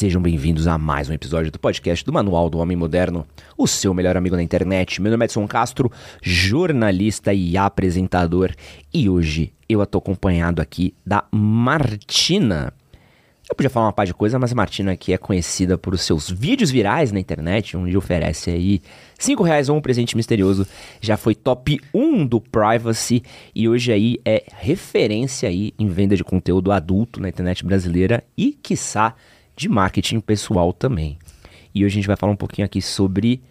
Sejam bem-vindos a mais um episódio do podcast do Manual do Homem Moderno, o seu melhor amigo na internet. Meu nome é Edson Castro, jornalista e apresentador, e hoje eu estou acompanhado aqui da Martina. Eu podia falar uma parte de coisa, mas a Martina aqui é conhecida por seus vídeos virais na internet, onde oferece aí 5 reais ou um presente misterioso. Já foi top 1 do Privacy e hoje aí é referência aí em venda de conteúdo adulto na internet brasileira e, quiçá, de marketing pessoal também. E hoje a gente vai falar um pouquinho aqui sobre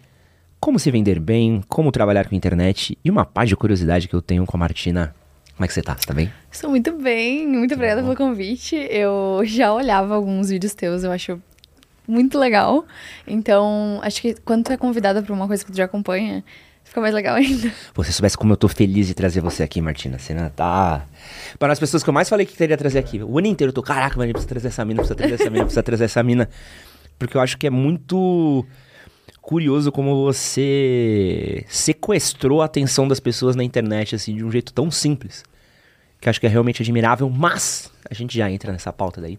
como se vender bem, como trabalhar com a internet e uma parte de curiosidade que eu tenho com a Martina como é que você tá? Você tá bem? Estou muito bem, muito obrigada pelo convite. Eu já olhava alguns vídeos teus, eu acho muito legal. Então, acho que quando tu é convidada para uma coisa que tu já acompanha, fica mais legal ainda. Você soubesse como eu tô feliz de trazer você aqui, Martina. Você não tá. Para as pessoas que eu mais falei que queria trazer aqui. O ano inteiro eu tô, caraca, mas precisa trazer essa mina, precisa trazer essa mina, precisa trazer essa mina. Porque eu acho que é muito curioso como você sequestrou a atenção das pessoas na internet, assim, de um jeito tão simples que acho que é realmente admirável, mas a gente já entra nessa pauta daí.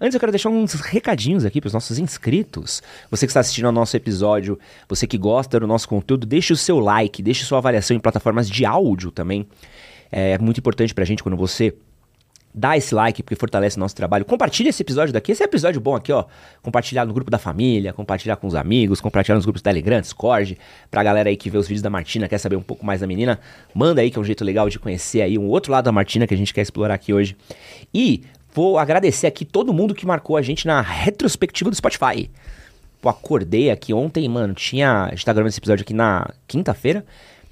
Antes eu quero deixar uns recadinhos aqui para os nossos inscritos. Você que está assistindo ao nosso episódio, você que gosta do nosso conteúdo, deixe o seu like, deixe sua avaliação em plataformas de áudio também. É muito importante para a gente quando você dá esse like, porque fortalece o nosso trabalho. Compartilha esse episódio daqui. Esse é episódio bom aqui, ó. Compartilhar no grupo da família, compartilhar com os amigos, compartilhar nos grupos Telegram, Discord. Pra galera aí que vê os vídeos da Martina, quer saber um pouco mais da menina, manda aí, que é um jeito legal de conhecer aí um outro lado da Martina que a gente quer explorar aqui hoje. E vou agradecer aqui todo mundo que marcou a gente na retrospectiva do Spotify. Pô, acordei aqui ontem, mano, tinha... A gente tá gravando esse episódio aqui na quinta-feira.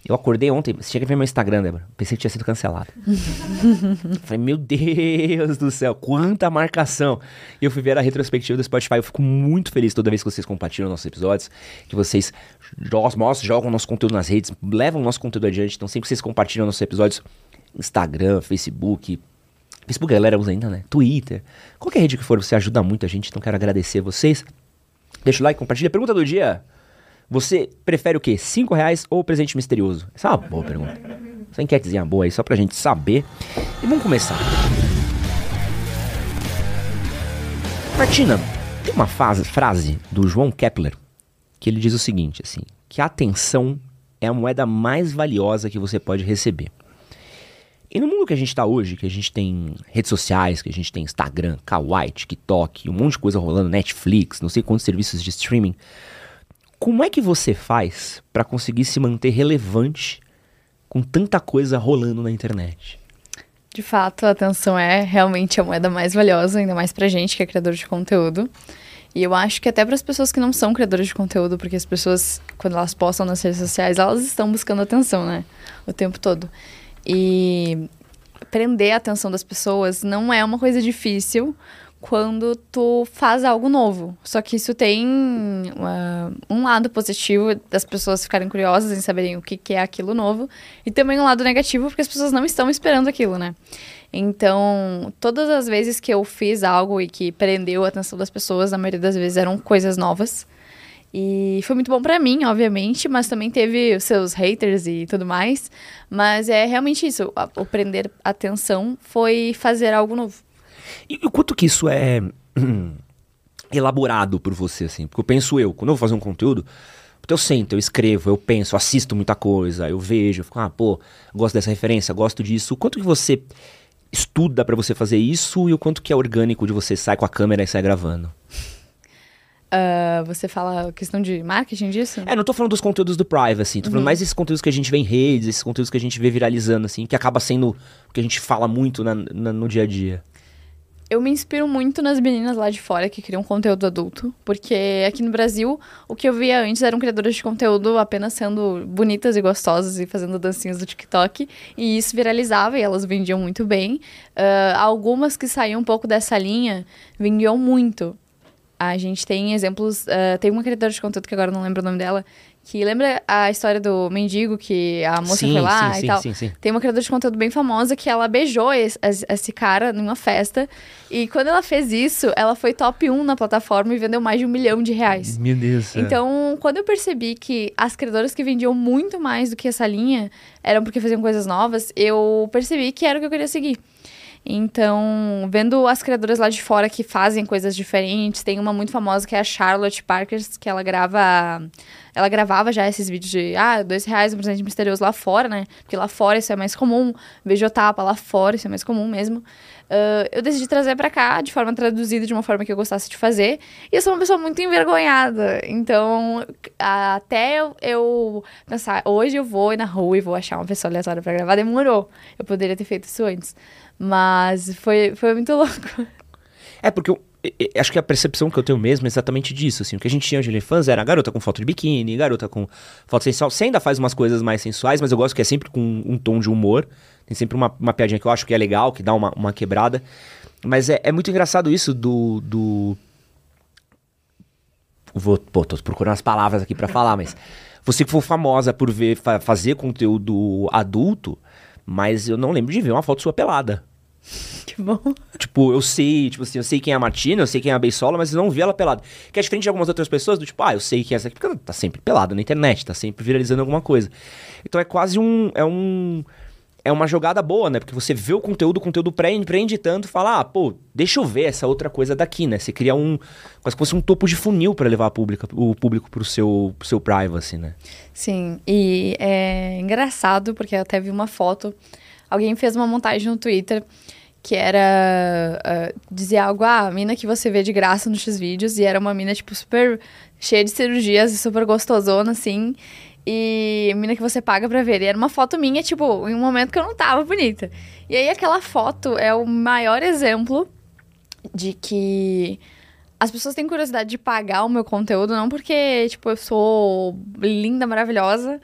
Eu acordei ontem, você tinha que ver meu Instagram, Débora. Pensei que tinha sido cancelado. Falei, meu Deus do céu, quanta marcação. E eu fui ver a retrospectiva do Spotify. Eu fico muito feliz toda vez que vocês compartilham nossos episódios, que vocês mostram, jogam nosso conteúdo nas redes, levam nosso conteúdo adiante. Então, sempre que vocês compartilham nossos episódios, Instagram, Facebook, Facebook a galera usa ainda, né? Twitter. Qualquer rede que for, você ajuda muito a gente. Então, quero agradecer a vocês. Deixa o like, compartilha. Pergunta do dia. Você prefere o quê? 5 reais ou presente misterioso? Essa é uma boa pergunta. Essa enquetezinha boa aí, só pra gente saber. E vamos começar. Martina, tem uma fase, frase do João Kepler que ele diz o seguinte, assim, que a atenção é a moeda mais valiosa que você pode receber. E no mundo que a gente está hoje, que a gente tem redes sociais, que a gente tem Instagram, Kawaii, TikTok, um monte de coisa rolando, Netflix, não sei quantos serviços de streaming, como é que você faz para conseguir se manter relevante com tanta coisa rolando na internet? De fato, a atenção é realmente a moeda mais valiosa, ainda mais pra gente que é criador de conteúdo. E eu acho que até para as pessoas que não são criadoras de conteúdo, porque as pessoas, quando elas postam nas redes sociais, elas estão buscando atenção, né? O tempo todo. E prender a atenção das pessoas não é uma coisa difícil, quando tu faz algo novo. Só que isso tem uh, um lado positivo das pessoas ficarem curiosas em saberem o que, que é aquilo novo, e também um lado negativo, porque as pessoas não estão esperando aquilo, né? Então, todas as vezes que eu fiz algo e que prendeu a atenção das pessoas, na maioria das vezes eram coisas novas. E foi muito bom para mim, obviamente, mas também teve os seus haters e tudo mais. Mas é realmente isso, o prender atenção foi fazer algo novo. E o quanto que isso é elaborado por você, assim? Porque eu penso eu, quando eu vou fazer um conteúdo, eu sento, eu escrevo, eu penso, assisto muita coisa, eu vejo, eu fico, ah, pô, gosto dessa referência, gosto disso. O quanto que você estuda para você fazer isso e o quanto que é orgânico de você sair com a câmera e sair gravando? Uh, você fala questão de marketing disso? É, não tô falando dos conteúdos do privacy, tô falando uhum. mais desses conteúdos que a gente vê em redes, esses conteúdos que a gente vê viralizando, assim, que acaba sendo o que a gente fala muito na, na, no dia a dia eu me inspiro muito nas meninas lá de fora que criam conteúdo adulto, porque aqui no Brasil o que eu via antes eram criadoras de conteúdo apenas sendo bonitas e gostosas e fazendo dancinhas do TikTok, e isso viralizava e elas vendiam muito bem. Uh, algumas que saíam um pouco dessa linha vendiam muito. A gente tem exemplos, uh, tem uma criadora de conteúdo que agora não lembro o nome dela, que lembra a história do mendigo que a moça sim, foi lá sim, e sim, tal? Sim, sim. Tem uma criadora de conteúdo bem famosa que ela beijou esse, esse, cara numa festa. E quando ela fez isso, ela foi top 1 na plataforma e vendeu mais de um milhão de reais. Meu Deus. Então, quando eu percebi que as criadoras que vendiam muito mais do que essa linha eram porque faziam coisas novas, eu percebi que era o que eu queria seguir. Então, vendo as criadoras lá de fora que fazem coisas diferentes, tem uma muito famosa que é a Charlotte Parker, que ela grava. Ela gravava já esses vídeos de, ah, dois reais um presente misterioso lá fora, né? Porque lá fora isso é mais comum. Beijotapa lá fora, isso é mais comum mesmo. Uh, eu decidi trazer para cá de forma traduzida, de uma forma que eu gostasse de fazer. E eu sou uma pessoa muito envergonhada. Então, até eu, eu pensar, hoje eu vou ir na rua e vou achar uma pessoa aleatória para gravar, demorou. Eu poderia ter feito isso antes. Mas foi, foi muito louco. É, porque eu, acho que a percepção que eu tenho mesmo é exatamente disso, assim. O que a gente tinha de fãs era garota com foto de biquíni, garota com foto sensual. Você ainda faz umas coisas mais sensuais, mas eu gosto que é sempre com um tom de humor. Tem sempre uma, uma piadinha que eu acho que é legal, que dá uma, uma quebrada. Mas é, é muito engraçado isso do. do... Vou, pô, tô procurando as palavras aqui para falar, mas. Você que for famosa por ver, fa fazer conteúdo adulto, mas eu não lembro de ver uma foto sua pelada. Que bom. Tipo, eu sei, tipo assim, eu sei quem é a Martina, eu sei quem é a Beisola, mas eu não vi ela pelada. Que é diferente de algumas outras pessoas, do tipo, ah, eu sei quem é essa aqui, porque ela tá sempre pelada na internet, tá sempre viralizando alguma coisa. Então é quase um. É um é uma jogada boa, né? Porque você vê o conteúdo, o conteúdo prende, tanto, fala, ah, pô, deixa eu ver essa outra coisa daqui, né? Você cria um, quase que fosse um topo de funil para levar a pública, o público pro seu, pro seu privacy, né? Sim, e é engraçado, porque eu até vi uma foto, alguém fez uma montagem no Twitter que era uh, dizer algo, ah, a mina que você vê de graça nos X-Vídeos, e era uma mina, tipo, super cheia de cirurgias e super gostosona, assim, e mina que você paga pra ver. E era uma foto minha, tipo, em um momento que eu não tava bonita. E aí aquela foto é o maior exemplo de que as pessoas têm curiosidade de pagar o meu conteúdo, não porque, tipo, eu sou linda, maravilhosa,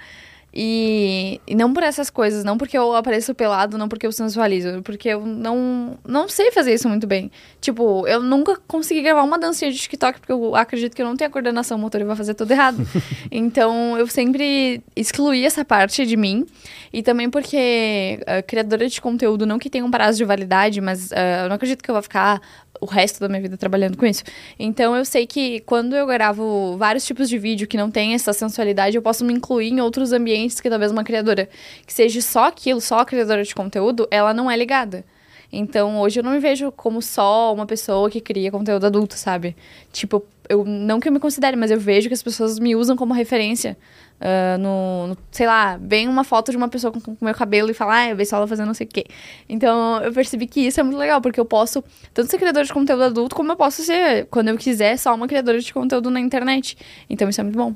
e, e, não por essas coisas, não porque eu apareço pelado, não porque eu sensualizo, porque eu não, não sei fazer isso muito bem. Tipo, eu nunca consegui gravar uma dancinha de TikTok, porque eu acredito que eu não tenho a coordenação motora e vou fazer tudo errado. então, eu sempre excluí essa parte de mim. E também porque uh, criadora de conteúdo, não que tenha um prazo de validade, mas uh, eu não acredito que eu vou ficar o resto da minha vida trabalhando com isso. Então eu sei que quando eu gravo vários tipos de vídeo que não tem essa sensualidade, eu posso me incluir em outros ambientes que talvez uma criadora que seja só aquilo, só criadora de conteúdo, ela não é ligada. Então, hoje eu não me vejo como só uma pessoa que cria conteúdo adulto, sabe? Tipo, eu não que eu me considere, mas eu vejo que as pessoas me usam como referência. Uh, no, no, sei lá, vem uma foto de uma pessoa com, com meu cabelo e fala, ah, eu vejo ela fazendo não sei o quê. Então, eu percebi que isso é muito legal, porque eu posso tanto ser criadora de conteúdo adulto, como eu posso ser, quando eu quiser, só uma criadora de conteúdo na internet. Então, isso é muito bom.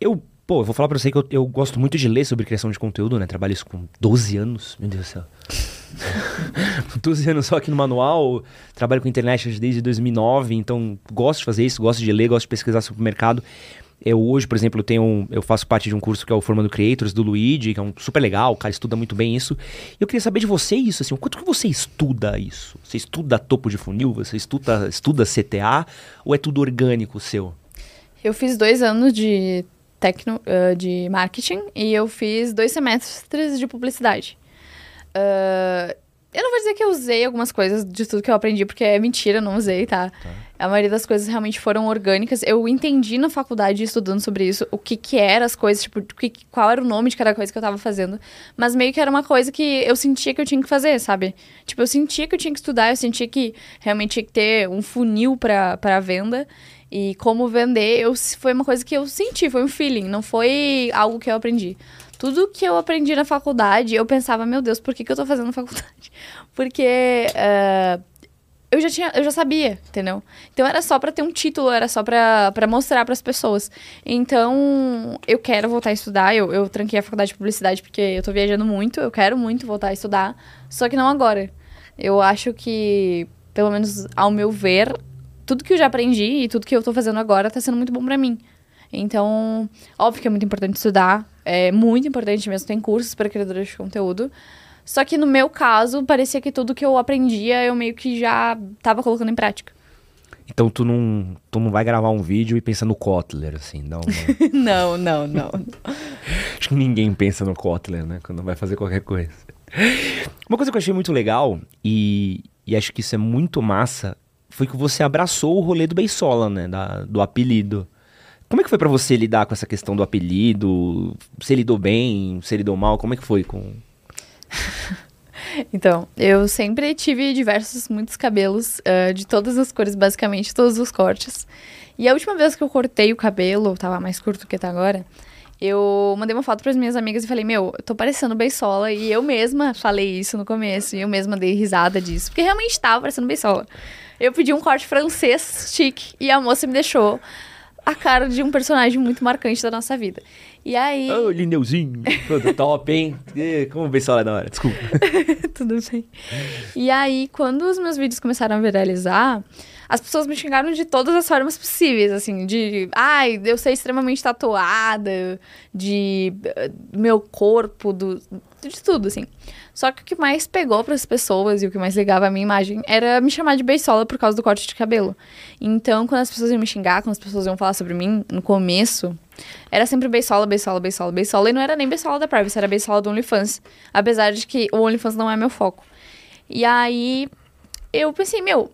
Eu Pô, eu vou falar pra você que eu, eu, gosto muito de ler sobre criação de conteúdo, né? Trabalho isso com 12 anos, meu Deus do céu. 12 anos só aqui no manual, trabalho com internet desde 2009, então gosto de fazer isso, gosto de ler, gosto de pesquisar sobre o mercado. Eu hoje, por exemplo, eu tenho, eu faço parte de um curso que é o Formando Creators do Luigi, que é um super legal, o cara estuda muito bem isso. E eu queria saber de você isso, assim, o quanto que você estuda isso? Você estuda topo de funil? Você estuda, estuda CTA? Ou é tudo orgânico seu? Eu fiz dois anos de tecno, uh, de marketing e eu fiz dois semestres de publicidade. Uh, eu não vou dizer que eu usei algumas coisas de tudo que eu aprendi, porque é mentira, não usei, tá? tá? A maioria das coisas realmente foram orgânicas. Eu entendi na faculdade, estudando sobre isso, o que que eram as coisas, tipo, que, qual era o nome de cada coisa que eu tava fazendo. Mas meio que era uma coisa que eu sentia que eu tinha que fazer, sabe? Tipo, eu sentia que eu tinha que estudar, eu sentia que realmente tinha que ter um funil pra, pra venda. E como vender, eu, foi uma coisa que eu senti, foi um feeling, não foi algo que eu aprendi. Tudo que eu aprendi na faculdade, eu pensava, meu Deus, por que, que eu tô fazendo faculdade? Porque uh, eu já tinha, eu já sabia, entendeu? Então era só para ter um título, era só para mostrar para as pessoas. Então, eu quero voltar a estudar. Eu, eu tranquei a faculdade de publicidade porque eu tô viajando muito, eu quero muito voltar a estudar, só que não agora. Eu acho que, pelo menos ao meu ver, tudo que eu já aprendi e tudo que eu tô fazendo agora tá sendo muito bom para mim. Então, óbvio que é muito importante estudar, é muito importante mesmo, tem cursos para criadores de conteúdo. Só que no meu caso, parecia que tudo que eu aprendia, eu meio que já tava colocando em prática. Então tu não, tu não vai gravar um vídeo e pensa no Kotler, assim, não? não, não, não. Acho que ninguém pensa no Kotler, né? Quando vai fazer qualquer coisa. Uma coisa que eu achei muito legal, e, e acho que isso é muito massa, foi que você abraçou o rolê do Beisola, né? Da, do apelido. Como é que foi para você lidar com essa questão do apelido? Você lidou bem? Você lidou mal? Como é que foi com... Então, eu sempre tive diversos, muitos cabelos, uh, de todas as cores, basicamente, todos os cortes. E a última vez que eu cortei o cabelo, tava mais curto do que tá agora, eu mandei uma foto para as minhas amigas e falei: Meu, eu tô parecendo Beisola. E eu mesma falei isso no começo. E eu mesma dei risada disso. Porque realmente tava parecendo Beisola. Eu pedi um corte francês chique e a moça me deixou a cara de um personagem muito marcante da nossa vida. E aí. Ô, oh, Lineuzinho! Todo top, hein? Como o Beisola é da hora, desculpa. Tudo bem. E aí, quando os meus vídeos começaram a viralizar as pessoas me xingaram de todas as formas possíveis, assim, de, ai, eu ser extremamente tatuada, de uh, meu corpo, do, de tudo, assim. Só que o que mais pegou para as pessoas e o que mais ligava a minha imagem era me chamar de beisola por causa do corte de cabelo. Então, quando as pessoas iam me xingar, quando as pessoas iam falar sobre mim, no começo, era sempre beisola, beisola, beisola, beisola. E não era nem beisola da Privacy, era beisola do OnlyFans. Apesar de que o OnlyFans não é meu foco. E aí, eu pensei, meu,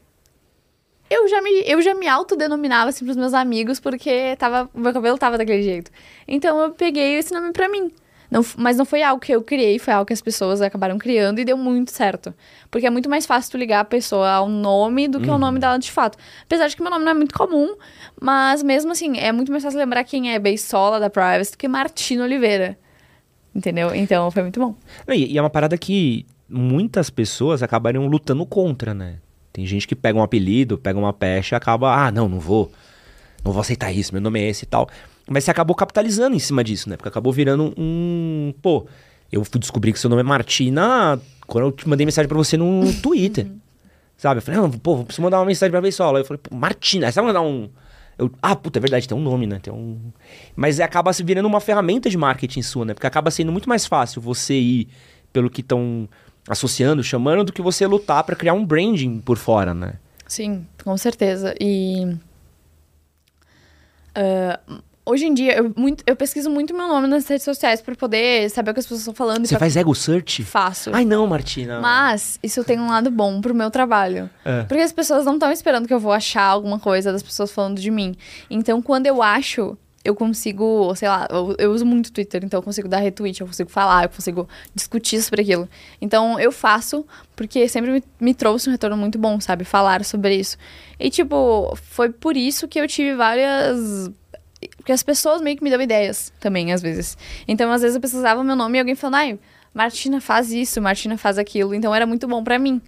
eu já me, eu já me autodenominava assim pros meus amigos porque tava, meu cabelo tava daquele jeito. Então eu peguei esse nome pra mim. Não, mas não foi algo que eu criei, foi algo que as pessoas acabaram criando e deu muito certo. Porque é muito mais fácil tu ligar a pessoa ao nome do que uhum. ao nome dela de fato. Apesar de que meu nome não é muito comum, mas mesmo assim, é muito mais fácil lembrar quem é Beisola da Privacy do que Martino Oliveira. Entendeu? Então foi muito bom. E é uma parada que muitas pessoas acabaram lutando contra, né? Tem gente que pega um apelido, pega uma pecha e acaba, ah, não, não vou. Não vou aceitar isso, meu nome é esse e tal. Mas você acabou capitalizando em cima disso, né? Porque acabou virando um. Pô, eu fui descobrir que seu nome é Martina quando eu te mandei mensagem para você no Twitter. Sabe? Eu falei, não, pô, preciso mandar uma mensagem pra Beisola. Eu falei, pô, Martina, você vai mandar um. Eu, ah, puta, é verdade, tem um nome, né? Tem um. Mas acaba se virando uma ferramenta de marketing sua, né? Porque acaba sendo muito mais fácil você ir pelo que estão associando, chamando, do que você lutar para criar um branding por fora, né? Sim, com certeza. E. Uh, hoje em dia, eu, muito, eu pesquiso muito meu nome nas redes sociais para poder saber o que as pessoas estão falando. Você faz ego search? Faço. Ai, não, Martina. Mas isso tem um lado bom pro meu trabalho. É. Porque as pessoas não estão esperando que eu vou achar alguma coisa das pessoas falando de mim. Então, quando eu acho eu consigo, sei lá, eu, eu, uso muito Twitter, então eu consigo dar retweet, eu consigo falar, eu consigo discutir sobre aquilo. Então eu faço porque sempre me, me trouxe um retorno muito bom, sabe? Falar sobre isso. E, tipo, foi por isso que eu tive várias. Porque as pessoas meio que me dão ideias também, às vezes. Então, às vezes eu precisava meu nome e alguém falando, ai, Martina faz isso, Martina faz aquilo. Então era muito bom para mim.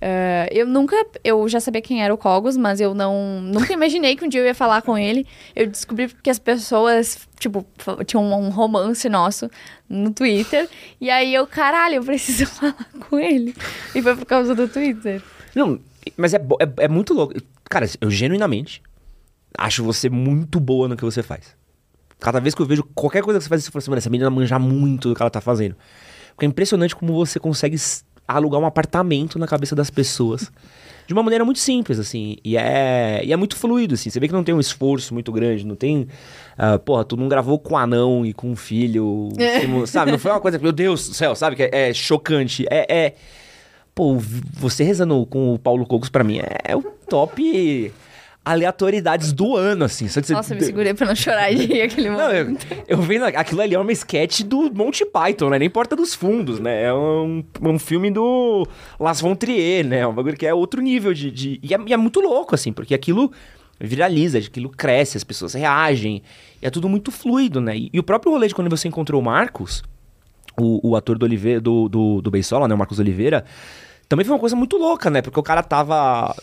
Uh, eu nunca, eu já sabia quem era o Cogos, mas eu não, nunca imaginei que um dia eu ia falar com ele. Eu descobri que as pessoas, tipo, tinham um romance nosso no Twitter. E aí eu, caralho, eu preciso falar com ele. E foi por causa do Twitter. Não, mas é, é, é muito louco. Cara, eu genuinamente acho você muito boa no que você faz. Cada vez que eu vejo qualquer coisa que você faz, você fala assim, mano, essa menina manja muito do que ela tá fazendo. Porque é impressionante como você consegue alugar um apartamento na cabeça das pessoas. De uma maneira muito simples, assim. E é, e é muito fluido, assim. Você vê que não tem um esforço muito grande, não tem. Uh, porra, tu não gravou com anão e com um filho. Como, sabe? Não foi uma coisa, meu Deus do céu, sabe? Que é, é chocante. É, é. Pô, você rezando com o Paulo Cocos, para mim, é, é o top aleatoriedades do ano, assim. Só Nossa, eu me segurei pra não chorar de aquele momento. Não, eu, eu vendo aquilo ali é uma sketch do Monty Python, né? Nem Porta dos Fundos, né? É um, um filme do Las Von Trier, né? Um bagulho que é outro nível de... de... E, é, e é muito louco, assim, porque aquilo viraliza, aquilo cresce, as pessoas reagem. é tudo muito fluido, né? E, e, o próprio rolê de quando você encontrou o Marcos, o, o ator do, Oliveira, do, do, do Beisola, né? O Marcos Oliveira, também foi uma coisa muito louca, né? Porque o cara tava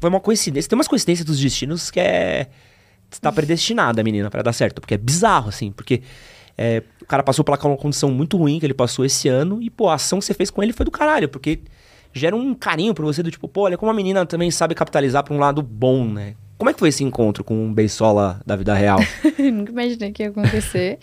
foi uma coincidência. Tem umas coincidências dos destinos que é. Está predestinada a menina para dar certo. Porque é bizarro, assim. Porque é, o cara passou pela uma condição muito ruim que ele passou esse ano. E, pô, a ação que você fez com ele foi do caralho. Porque gera um carinho pra você do tipo, pô, olha como a menina também sabe capitalizar pra um lado bom, né? Como é que foi esse encontro com um beisola da vida real? Nunca imaginei que ia acontecer.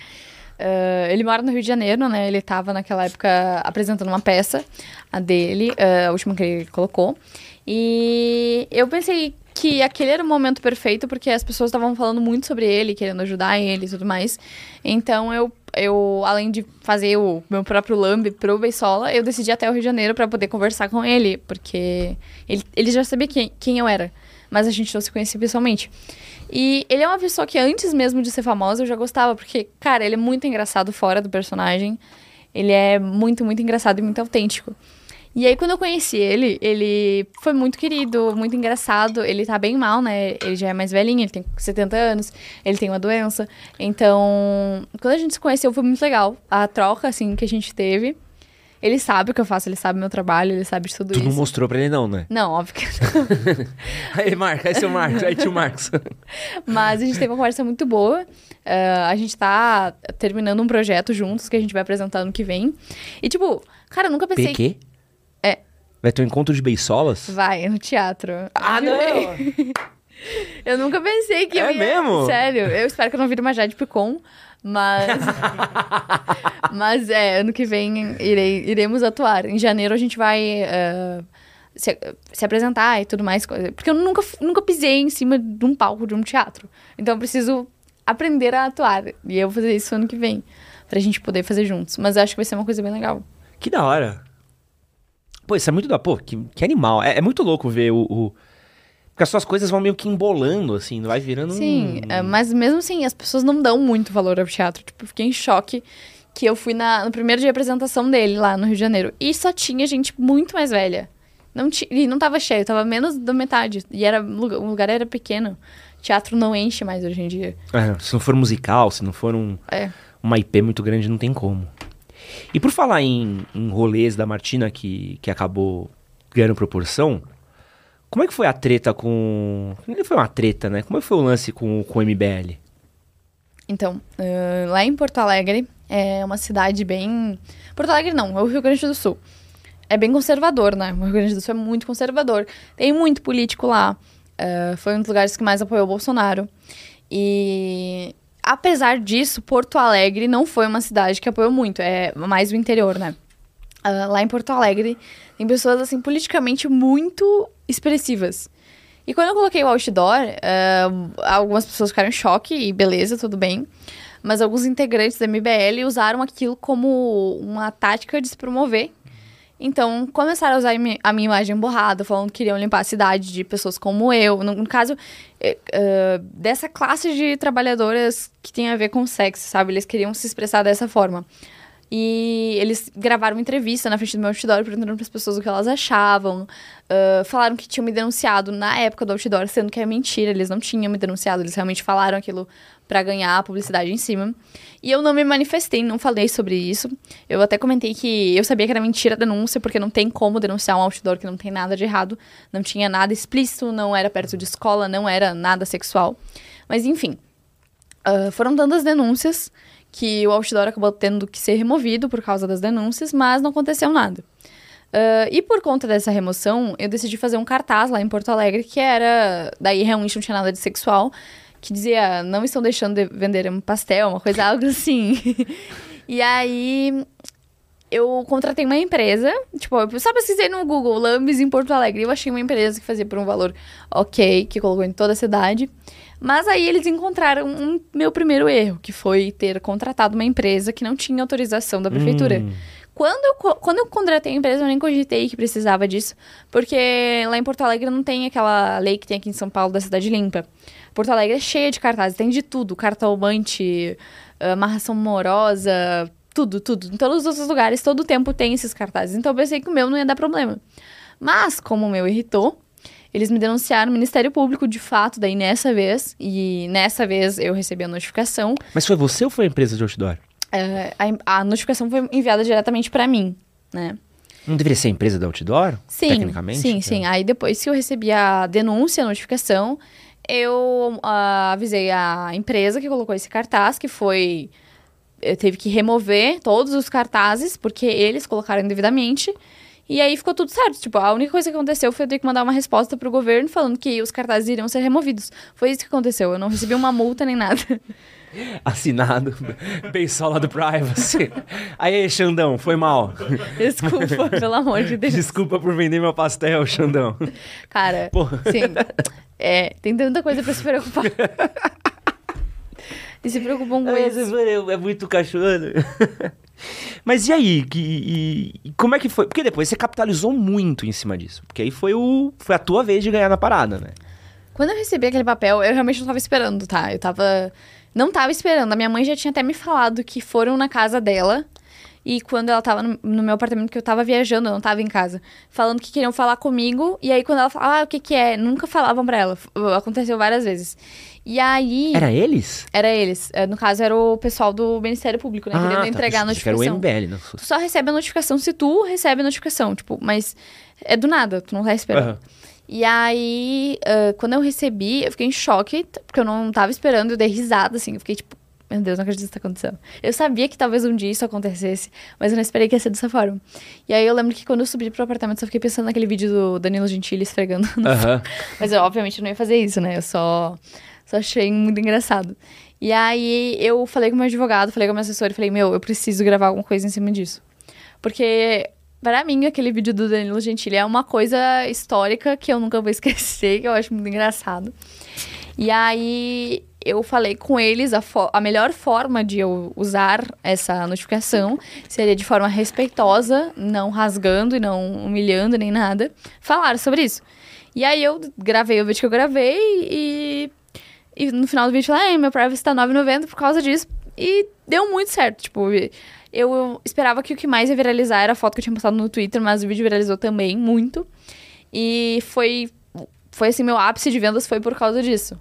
Uh, ele mora no Rio de Janeiro, né? Ele estava naquela época apresentando uma peça, a dele, uh, a última que ele colocou. E eu pensei que aquele era o momento perfeito, porque as pessoas estavam falando muito sobre ele, querendo ajudar ele e tudo mais. Então eu, eu além de fazer o meu próprio lambe pro Beisola, eu decidi até o Rio de Janeiro para poder conversar com ele, porque ele, ele já sabia quem, quem eu era, mas a gente não se conhecia pessoalmente. E ele é uma pessoa que antes mesmo de ser famosa eu já gostava, porque, cara, ele é muito engraçado fora do personagem. Ele é muito, muito engraçado e muito autêntico. E aí, quando eu conheci ele, ele foi muito querido, muito engraçado. Ele tá bem mal, né? Ele já é mais velhinho, ele tem 70 anos, ele tem uma doença. Então, quando a gente se conheceu, foi muito legal. A troca, assim, que a gente teve. Ele sabe o que eu faço, ele sabe meu trabalho, ele sabe de tudo Tu isso. não mostrou pra ele, não, né? Não, óbvio que não. aí, Marcos, aí, seu Marcos, aí, tio Marcos. Mas a gente teve uma conversa muito boa. Uh, a gente tá terminando um projeto juntos que a gente vai apresentar no que vem. E, tipo, cara, eu nunca pensei. PQ? Vai ter um encontro de beisolas? Vai, no teatro. Ah, não! eu nunca pensei que eu É ia... mesmo? Sério, eu espero que eu não vire uma Jade Picon, mas... mas é, ano que vem irei, iremos atuar. Em janeiro a gente vai uh, se, se apresentar e tudo mais. Porque eu nunca, nunca pisei em cima de um palco de um teatro. Então eu preciso aprender a atuar. E eu vou fazer isso ano que vem. Pra gente poder fazer juntos. Mas eu acho que vai ser uma coisa bem legal. Que da hora. Pô, isso é muito da. Pô, que, que animal. É, é muito louco ver o, o. Porque as suas coisas vão meio que embolando, assim, vai virando Sim, um... é, mas mesmo assim, as pessoas não dão muito valor ao teatro. Tipo, eu fiquei em choque que eu fui na, no primeiro dia de apresentação dele lá no Rio de Janeiro. E só tinha gente muito mais velha. Não e não tava cheio, tava menos da metade. E era, o lugar era pequeno. Teatro não enche mais hoje em dia. É, se não for musical, se não for um, é. uma IP muito grande, não tem como. E por falar em, em rolês da Martina que, que acabou ganhando proporção, como é que foi a treta com. Não foi uma treta, né? Como é que foi o lance com, com o MBL? Então, uh, lá em Porto Alegre, é uma cidade bem. Porto Alegre não, é o Rio Grande do Sul. É bem conservador, né? O Rio Grande do Sul é muito conservador. Tem muito político lá. Uh, foi um dos lugares que mais apoiou o Bolsonaro. E apesar disso, Porto Alegre não foi uma cidade que apoiou muito, é mais o interior, né? Uh, lá em Porto Alegre tem pessoas, assim, politicamente muito expressivas. E quando eu coloquei o outdoor, uh, algumas pessoas ficaram em choque, e beleza, tudo bem. Mas alguns integrantes da MBL usaram aquilo como uma tática de se promover. Então, começaram a usar a minha imagem borrada, falando que queriam limpar a cidade de pessoas como eu. No, no caso, uh, dessa classe de trabalhadoras que tem a ver com sexo, sabe? Eles queriam se expressar dessa forma. E eles gravaram uma entrevista na frente do meu outdoor, perguntando para as pessoas o que elas achavam. Uh, falaram que tinham me denunciado na época do outdoor, sendo que é mentira, eles não tinham me denunciado, eles realmente falaram aquilo para ganhar a publicidade em cima. E eu não me manifestei, não falei sobre isso. Eu até comentei que eu sabia que era mentira a denúncia, porque não tem como denunciar um outdoor que não tem nada de errado, não tinha nada explícito, não era perto de escola, não era nada sexual. Mas enfim, uh, foram tantas denúncias que o outdoor acabou tendo que ser removido por causa das denúncias, mas não aconteceu nada. Uh, e por conta dessa remoção, eu decidi fazer um cartaz lá em Porto Alegre, que era. Daí realmente não tinha nada de sexual, que dizia: não estão deixando de vender um pastel, uma coisa algo assim. e aí. Eu contratei uma empresa, tipo, eu só pesquisei no Google, Lambis em Porto Alegre. Eu achei uma empresa que fazia por um valor ok, que colocou em toda a cidade. Mas aí eles encontraram um meu primeiro erro, que foi ter contratado uma empresa que não tinha autorização da prefeitura. Hum. Quando, eu, quando eu contratei a empresa, eu nem cogitei que precisava disso, porque lá em Porto Alegre não tem aquela lei que tem aqui em São Paulo da cidade limpa. Porto Alegre é cheia de cartazes, tem de tudo, cartomante, amarração morosa, tudo, tudo. Em todos os outros lugares, todo tempo tem esses cartazes. Então eu pensei que o meu não ia dar problema. Mas, como o meu irritou, eles me denunciaram no Ministério Público de fato, daí nessa vez. E nessa vez eu recebi a notificação. Mas foi você ou foi a empresa de outdoor? É, a, a, notificação foi enviada diretamente para mim, né? Não deveria ser a empresa da outdoor? Sim, tecnicamente? sim, sim. Aí depois que eu recebi a denúncia, a notificação, eu uh, avisei a empresa que colocou esse cartaz, que foi eu teve que remover todos os cartazes, porque eles colocaram indevidamente. E aí ficou tudo certo. Tipo, a única coisa que aconteceu foi eu ter que mandar uma resposta pro governo falando que os cartazes iriam ser removidos. Foi isso que aconteceu. Eu não recebi uma multa nem nada. Assinado. Beisola do Privacy. Aí, Xandão, foi mal. Desculpa, pelo amor de Deus. Desculpa por vender meu pastel, Xandão. Cara, Porra. sim. É, tem tanta coisa pra se preocupar. E se preocupam com Mas, isso. é muito cachorro. Mas e aí? Que, e como é que foi? Porque depois você capitalizou muito em cima disso. Porque aí foi, o, foi a tua vez de ganhar na parada, né? Quando eu recebi aquele papel, eu realmente não tava esperando, tá? Eu tava. Não tava esperando. A minha mãe já tinha até me falado que foram na casa dela e quando ela tava no, no meu apartamento, que eu tava viajando, eu não tava em casa, falando que queriam falar comigo, e aí quando ela falava, ah, o que que é? Nunca falavam pra ela. Aconteceu várias vezes. E aí... Era eles? Era eles. É, No caso, era o pessoal do Ministério Público, né? Querendo entregar a que era o notificação. MBL, né? Tu só recebe a notificação se tu recebe a notificação, tipo, mas é do nada, tu não tá esperando. Aham. E aí, ah, quando eu recebi, eu fiquei em choque, porque eu não tava esperando, eu dei risada, assim, eu fiquei tipo, meu Deus, não acredito que isso tá acontecendo. Eu sabia que talvez um dia isso acontecesse, mas eu não esperei que ia ser dessa forma. E aí eu lembro que quando eu subi pro apartamento, eu só fiquei pensando naquele vídeo do Danilo Gentili esfregando no mas eu, obviamente, não ia fazer isso, né? Eu só, só achei muito engraçado. E aí eu falei com o meu advogado, falei com o meu assessor e falei, meu, eu preciso gravar alguma coisa em cima disso. Porque, para mim, aquele vídeo do Danilo Gentili é uma coisa histórica que eu nunca vou esquecer, que eu acho muito engraçado. E aí eu falei com eles a, a melhor forma de eu usar essa notificação seria de forma respeitosa, não rasgando e não humilhando nem nada. Falar sobre isso. E aí eu gravei o vídeo que eu gravei e, e no final do vídeo falei, ah, meu privacy tá 9,90 por causa disso. E deu muito certo, tipo, eu esperava que o que mais ia viralizar era a foto que eu tinha postado no Twitter, mas o vídeo viralizou também muito. E foi, foi assim, meu ápice de vendas foi por causa disso.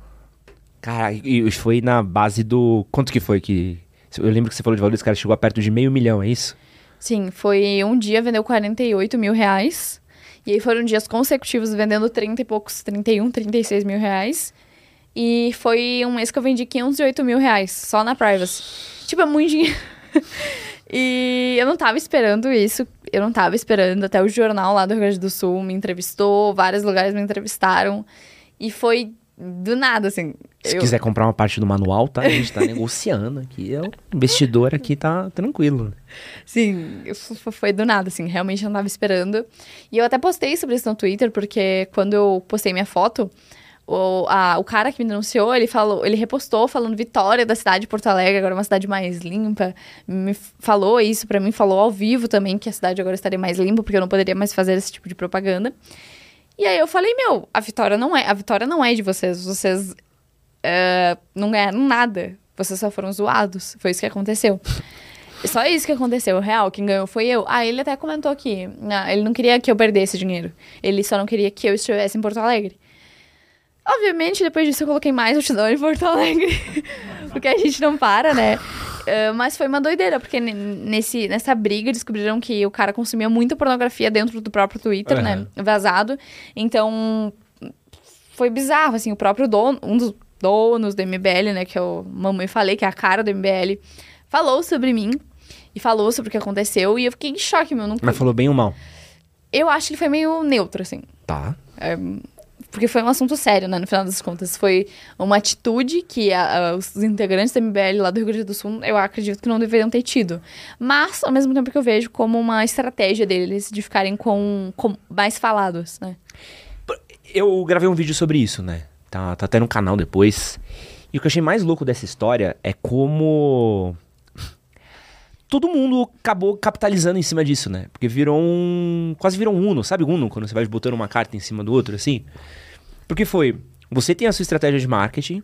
Cara, e foi na base do. Quanto que foi que. Eu lembro que você falou de valor desse cara chegou a perto de meio milhão, é isso? Sim, foi um dia vendeu 48 mil reais. E aí foram dias consecutivos vendendo 30 e poucos, 31, 36 mil reais. E foi um mês que eu vendi 508 mil reais, só na Privacy. Tipo, é muito dinheiro. e eu não tava esperando isso. Eu não tava esperando. Até o jornal lá do Rio Grande do Sul me entrevistou, vários lugares me entrevistaram. E foi do nada, assim. Se Eu- quiser comprar uma parte do manual, tá? A gente tá negociando aqui. O investidor aqui tá tranquilo. Sim, foi do nada, assim, realmente não tava esperando. E eu até postei sobre isso no Twitter, porque quando eu postei minha foto, o, a- o cara que me denunciou, ele falou, ele repostou falando vitória da cidade de Porto Alegre, agora uma cidade mais limpa. Me falou isso pra mim, falou ao vivo também que a cidade agora estaria mais limpa, porque eu não poderia mais fazer esse tipo de propaganda. E aí eu falei, meu, a vitória não é, a vitória não é de vocês, vocês é, não ganharam nada, vocês só foram zoados, foi isso que aconteceu. Só isso que aconteceu, real, quem ganhou foi eu. Ah, ele até comentou aqui, ah, ele não queria que eu perdesse dinheiro, ele só não queria que eu estivesse em Porto Alegre. Obviamente, depois disso eu coloquei mais outdoor em Porto Alegre, porque a gente não para, né? Ah, mas foi uma doideira, porque ne- nesse, nessa briga descobriram que o cara consumia muita pornografia dentro do próprio Twitter, né? Vazado. Então, foi bizarro, assim, o próprio dono, um dos donos do MBL, né, que eu mamãe falei, que é a cara do MBL, falou sobre mim e falou sobre o que aconteceu e eu fiquei em choque, meu. Não... Mas falou bem ou mal? Eu acho que ele foi meio neutro, assim. Tá. É, porque foi um assunto sério, né? No final das contas. Foi uma atitude que a- a- os integrantes do MBL lá do Rio Grande do Sul, eu acredito que não deveriam ter tido. Mas, ao mesmo tempo que eu vejo como uma estratégia deles de ficarem com, com mais falados, né? Eu gravei um vídeo sobre isso, né? Tá, tá até no canal depois. E o que eu achei mais louco dessa história é como. Todo mundo acabou capitalizando em cima disso, né? Porque virou um. Quase virou um Uno, sabe Uno? Quando você vai botando uma carta em cima do outro, assim. Porque foi. Você tem a sua estratégia de marketing.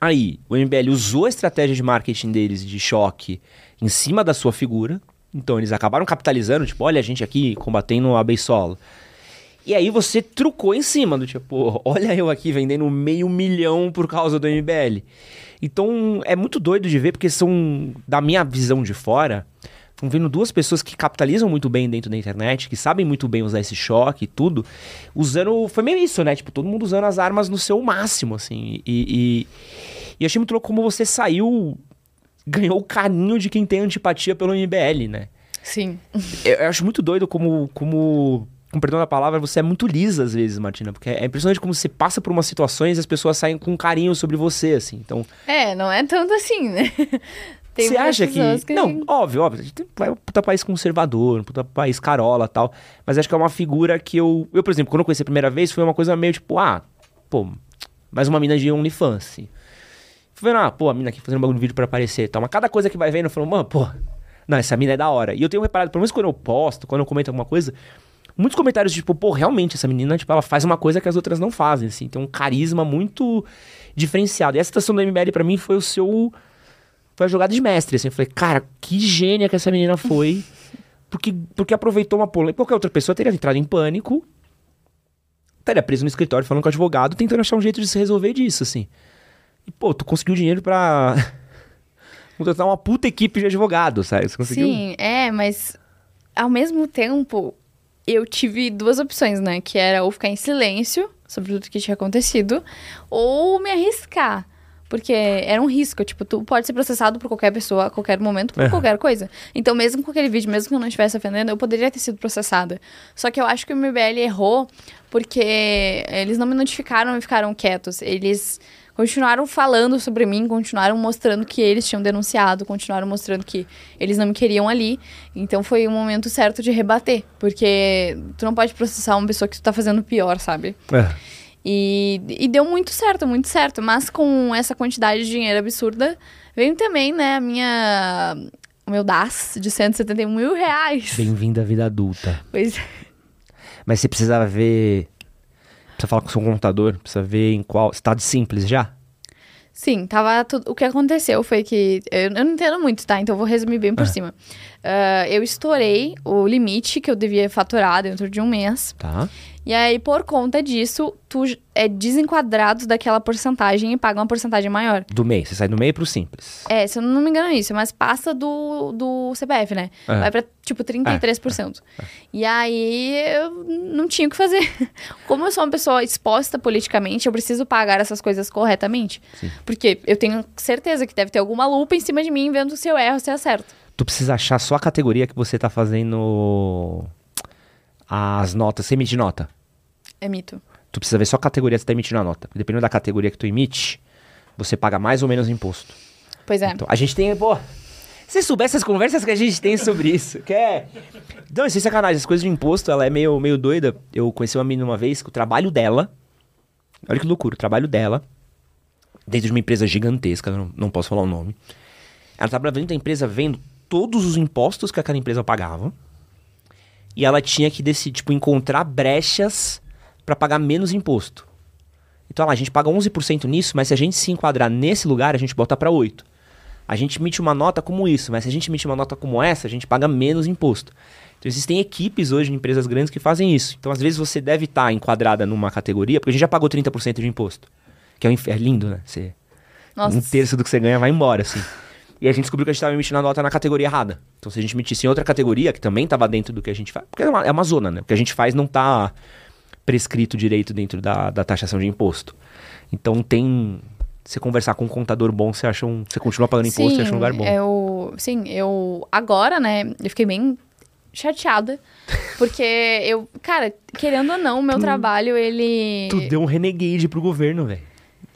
Aí, o MBL usou a estratégia de marketing deles de choque em cima da sua figura. Então, eles acabaram capitalizando, tipo, olha a gente aqui combatendo a beisola. E aí você trucou em cima do tipo, olha eu aqui vendendo meio milhão por causa do MBL. Então é muito doido de ver, porque são, da minha visão de fora, estão vendo duas pessoas que capitalizam muito bem dentro da internet, que sabem muito bem usar esse choque e tudo, usando. Foi meio isso, né? Tipo, todo mundo usando as armas no seu máximo, assim. E, e, e achei muito louco como você saiu. Ganhou o carinho de quem tem antipatia pelo MBL, né? Sim. Eu, eu acho muito doido como, como, com perdão da palavra, você é muito lisa às vezes, Martina. Porque é impressionante como você passa por umas situações e as pessoas saem com carinho sobre você, assim. Então, É, não é tanto assim, né? Tem você acha que... pessoas Não, óbvio, óbvio. A gente tem- é um puta país conservador, um puta país carola e tal. Mas acho que é uma figura que eu... Eu, por exemplo, quando eu conheci a primeira vez, foi uma coisa meio tipo, ah, pô, mais uma mina de OnlyFans, assim. Fui vendo, ah, pô, a mina aqui fazendo um bagulho de vídeo pra aparecer e tal. Mas cada coisa que vai vendo, eu falo, mano, pô, não, essa mina é da hora. E eu tenho reparado, pelo menos quando eu posto, quando eu comento alguma coisa, muitos comentários tipo, pô, realmente essa menina, tipo, ela faz uma coisa que as outras não fazem, assim. Tem um carisma muito diferenciado. E essa situação do MBL pra mim foi o seu foi a jogada de mestre, assim. Eu falei, cara, que gênia que essa menina foi. Porque, porque aproveitou uma polêmica. Qualquer outra pessoa teria entrado em pânico. Estaria preso no escritório falando com o advogado, tentando achar um jeito de se resolver disso, assim. E, pô, tu conseguiu dinheiro pra contratar uma puta equipe de advogados, sabe? Você conseguiu? Sim, é, mas ao mesmo tempo eu tive duas opções, né? Que era ou ficar em silêncio sobre tudo que tinha acontecido, ou me arriscar. Porque era um risco, tipo, tu pode ser processado por qualquer pessoa a qualquer momento, por É. qualquer coisa. Então, mesmo com aquele vídeo, mesmo que eu não estivesse ofendendo, eu poderia ter sido processada. Só que eu acho que o MBL errou porque eles não me notificaram e ficaram quietos. Eles continuaram falando sobre mim, continuaram mostrando que eles tinham denunciado, continuaram mostrando que eles não me queriam ali. Então foi o momento certo de rebater, porque tu não pode processar uma pessoa que tu tá fazendo pior, sabe? É. E, e deu muito certo, muito certo. Mas com essa quantidade de dinheiro absurda, veio também, né, a minha. O meu DAS de 171 mil reais. Bem-vindo à vida adulta. Pois é. Mas você precisava ver. Precisa falar com o seu contador, precisa ver em qual. Estado simples já? Sim, tava tudo. O que aconteceu foi que. Eu, eu não entendo muito, tá? Então eu vou resumir bem por Ah. cima. Ah, eu estourei o limite que eu devia faturar dentro de um mês. Tá. E aí, por conta disso, tu é desenquadrado daquela porcentagem e paga uma porcentagem maior. Do meio. Você sai do meio pro simples. É, se eu não me engano é isso, mas passa do, do CPF, né? É. Vai pra, tipo, 33%. E aí, eu não tinha o que fazer. Como eu sou uma pessoa exposta politicamente, eu preciso pagar essas coisas corretamente. Sim. Porque eu tenho certeza que deve ter alguma lupa em cima de mim vendo se eu erro, se eu acerto. Tu precisa achar só a categoria que você tá fazendo as notas. Você emite nota. É mito. Tu precisa ver só a categoria que você tá emitindo a nota. Dependendo da categoria que tu emite, você paga mais ou menos imposto. Pois é. Então, a gente tem, pô. Se soubesse as conversas que a gente tem sobre isso, que é. Não, sem sacanagem, as coisas de imposto, ela é meio, meio doida. Eu conheci uma menina uma vez que o trabalho dela. Olha que loucura, o trabalho dela, dentro de uma empresa gigantesca, não, não posso falar o nome. Ela trabalhava dentro da empresa vendo todos os impostos que aquela empresa pagava. E ela tinha que decidir, tipo, encontrar brechas pra pagar menos imposto. Então, lá, a gente paga 11% nisso, mas se a gente se enquadrar nesse lugar, a gente bota pra 8. A gente emite uma nota como isso, mas se a gente emite uma nota como essa, a gente paga menos imposto. Então existem equipes hoje em empresas grandes que fazem isso. Então às vezes você deve estar enquadrada numa categoria, porque a gente já pagou 30% de imposto. Que é, um é lindo, né? Você, um terço do que você ganha vai embora, assim. E a gente descobriu que a gente estava emitindo a nota na categoria errada. Então se a gente emitisse em outra categoria, que também estava dentro do que a gente faz... Porque é uma, é uma zona, né? O que a gente faz não está prescrito direito dentro da, da taxação de imposto. Então tem... Você conversar com um contador bom, você acha um... Você continua pagando imposto, você acha um lugar bom. Eu, sim, eu. Agora, né? Eu fiquei bem chateada. Porque eu. Cara, querendo ou não, o meu trabalho, ele. Tu deu um renegade pro governo, velho.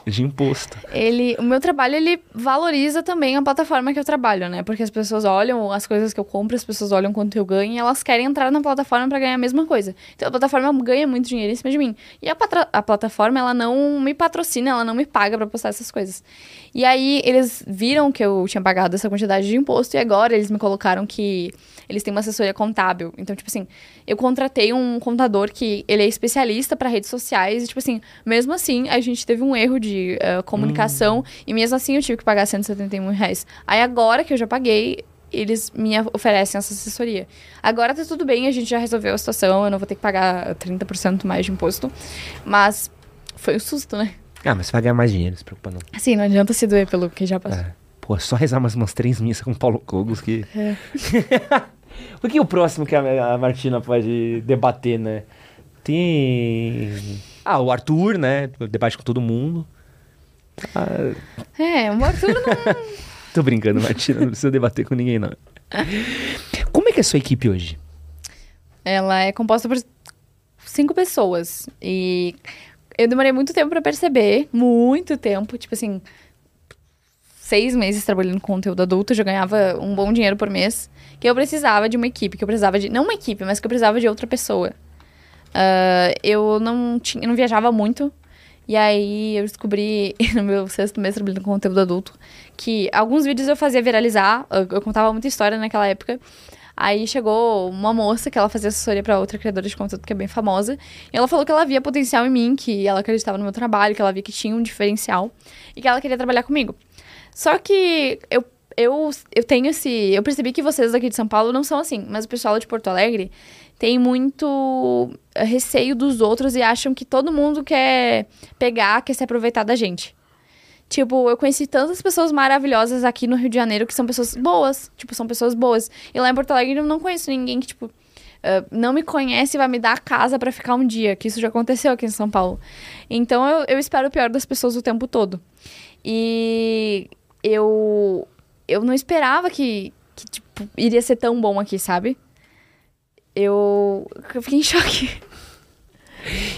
De imposto. Ele, o meu trabalho, ele valoriza também a plataforma que eu trabalho, né? Porque as pessoas olham as coisas que eu compro, as pessoas olham quanto eu ganho e elas querem entrar na plataforma pra ganhar a mesma coisa. Então a plataforma ganha muito dinheiro em cima de mim. E a, a plataforma, ela não me patrocina, ela não me paga pra postar essas coisas. E aí eles viram que eu tinha pagado essa quantidade de imposto e agora eles me colocaram que eles têm uma assessoria contábil. Então, tipo assim, eu contratei um contador que ele é especialista para redes sociais e, tipo assim, mesmo assim, a gente teve um erro de eh, comunicação e mesmo assim eu tive que pagar 171 reais. Aí agora que eu já paguei, eles me oferecem essa assessoria. Agora tá tudo bem, a gente já resolveu a situação, eu não vou ter que pagar 30% mais de imposto, mas foi um susto, né? Ah, mas você vai ganhar mais dinheiro, não se preocupa não. Assim, não adianta se doer pelo que já passou. É. Pô, é só rezar mais umas três missas com o Paulo Cogos que... É. o que é o próximo que a, a Martina pode debater, né? Tem... Ah, o Arthur, né? Debate com todo mundo. Ah, É, o Arthur não... tô brincando, Martina. Não precisa debater com ninguém, não. Como é que é a sua equipe hoje? Ela é composta por cinco pessoas. E eu demorei muito tempo pra perceber. Muito tempo. Tipo assim, seis meses trabalhando com conteúdo adulto. Já ganhava um bom dinheiro por mês. Que eu precisava de uma equipe. Que eu precisava de. Não uma equipe, mas que eu precisava de outra pessoa. Ah, eu não tinha, não viajava muito. E aí eu descobri no meu sexto mês trabalhando com conteúdo adulto que alguns vídeos eu fazia viralizar. Eu, eu contava muita história naquela época. Aí chegou uma moça que ela fazia assessoria pra outra criadora de conteúdo que é bem famosa. E ela falou que ela via potencial em mim, que ela acreditava no meu trabalho, que ela via que tinha um diferencial e que ela queria trabalhar comigo. Só que eu, eu, eu tenho esse. Eu percebi que vocês daqui de São Paulo não são assim, mas o pessoal de Porto Alegre tem muito eh, receio dos outros e acham que todo mundo quer pegar, quer se aproveitar da gente. Tipo, eu conheci tantas pessoas maravilhosas aqui no Rio de Janeiro que são pessoas boas. Tipo, são pessoas boas. E lá em Porto Alegre eu não conheço ninguém que, tipo, uh, não me conhece e vai me dar a casa para ficar um dia. Que isso já aconteceu aqui em São Paulo. Então eu, eu espero o pior das pessoas o tempo todo. E eu. Eu não esperava que, que tipo, iria ser tão bom aqui, sabe? Eu, eu fiquei em choque.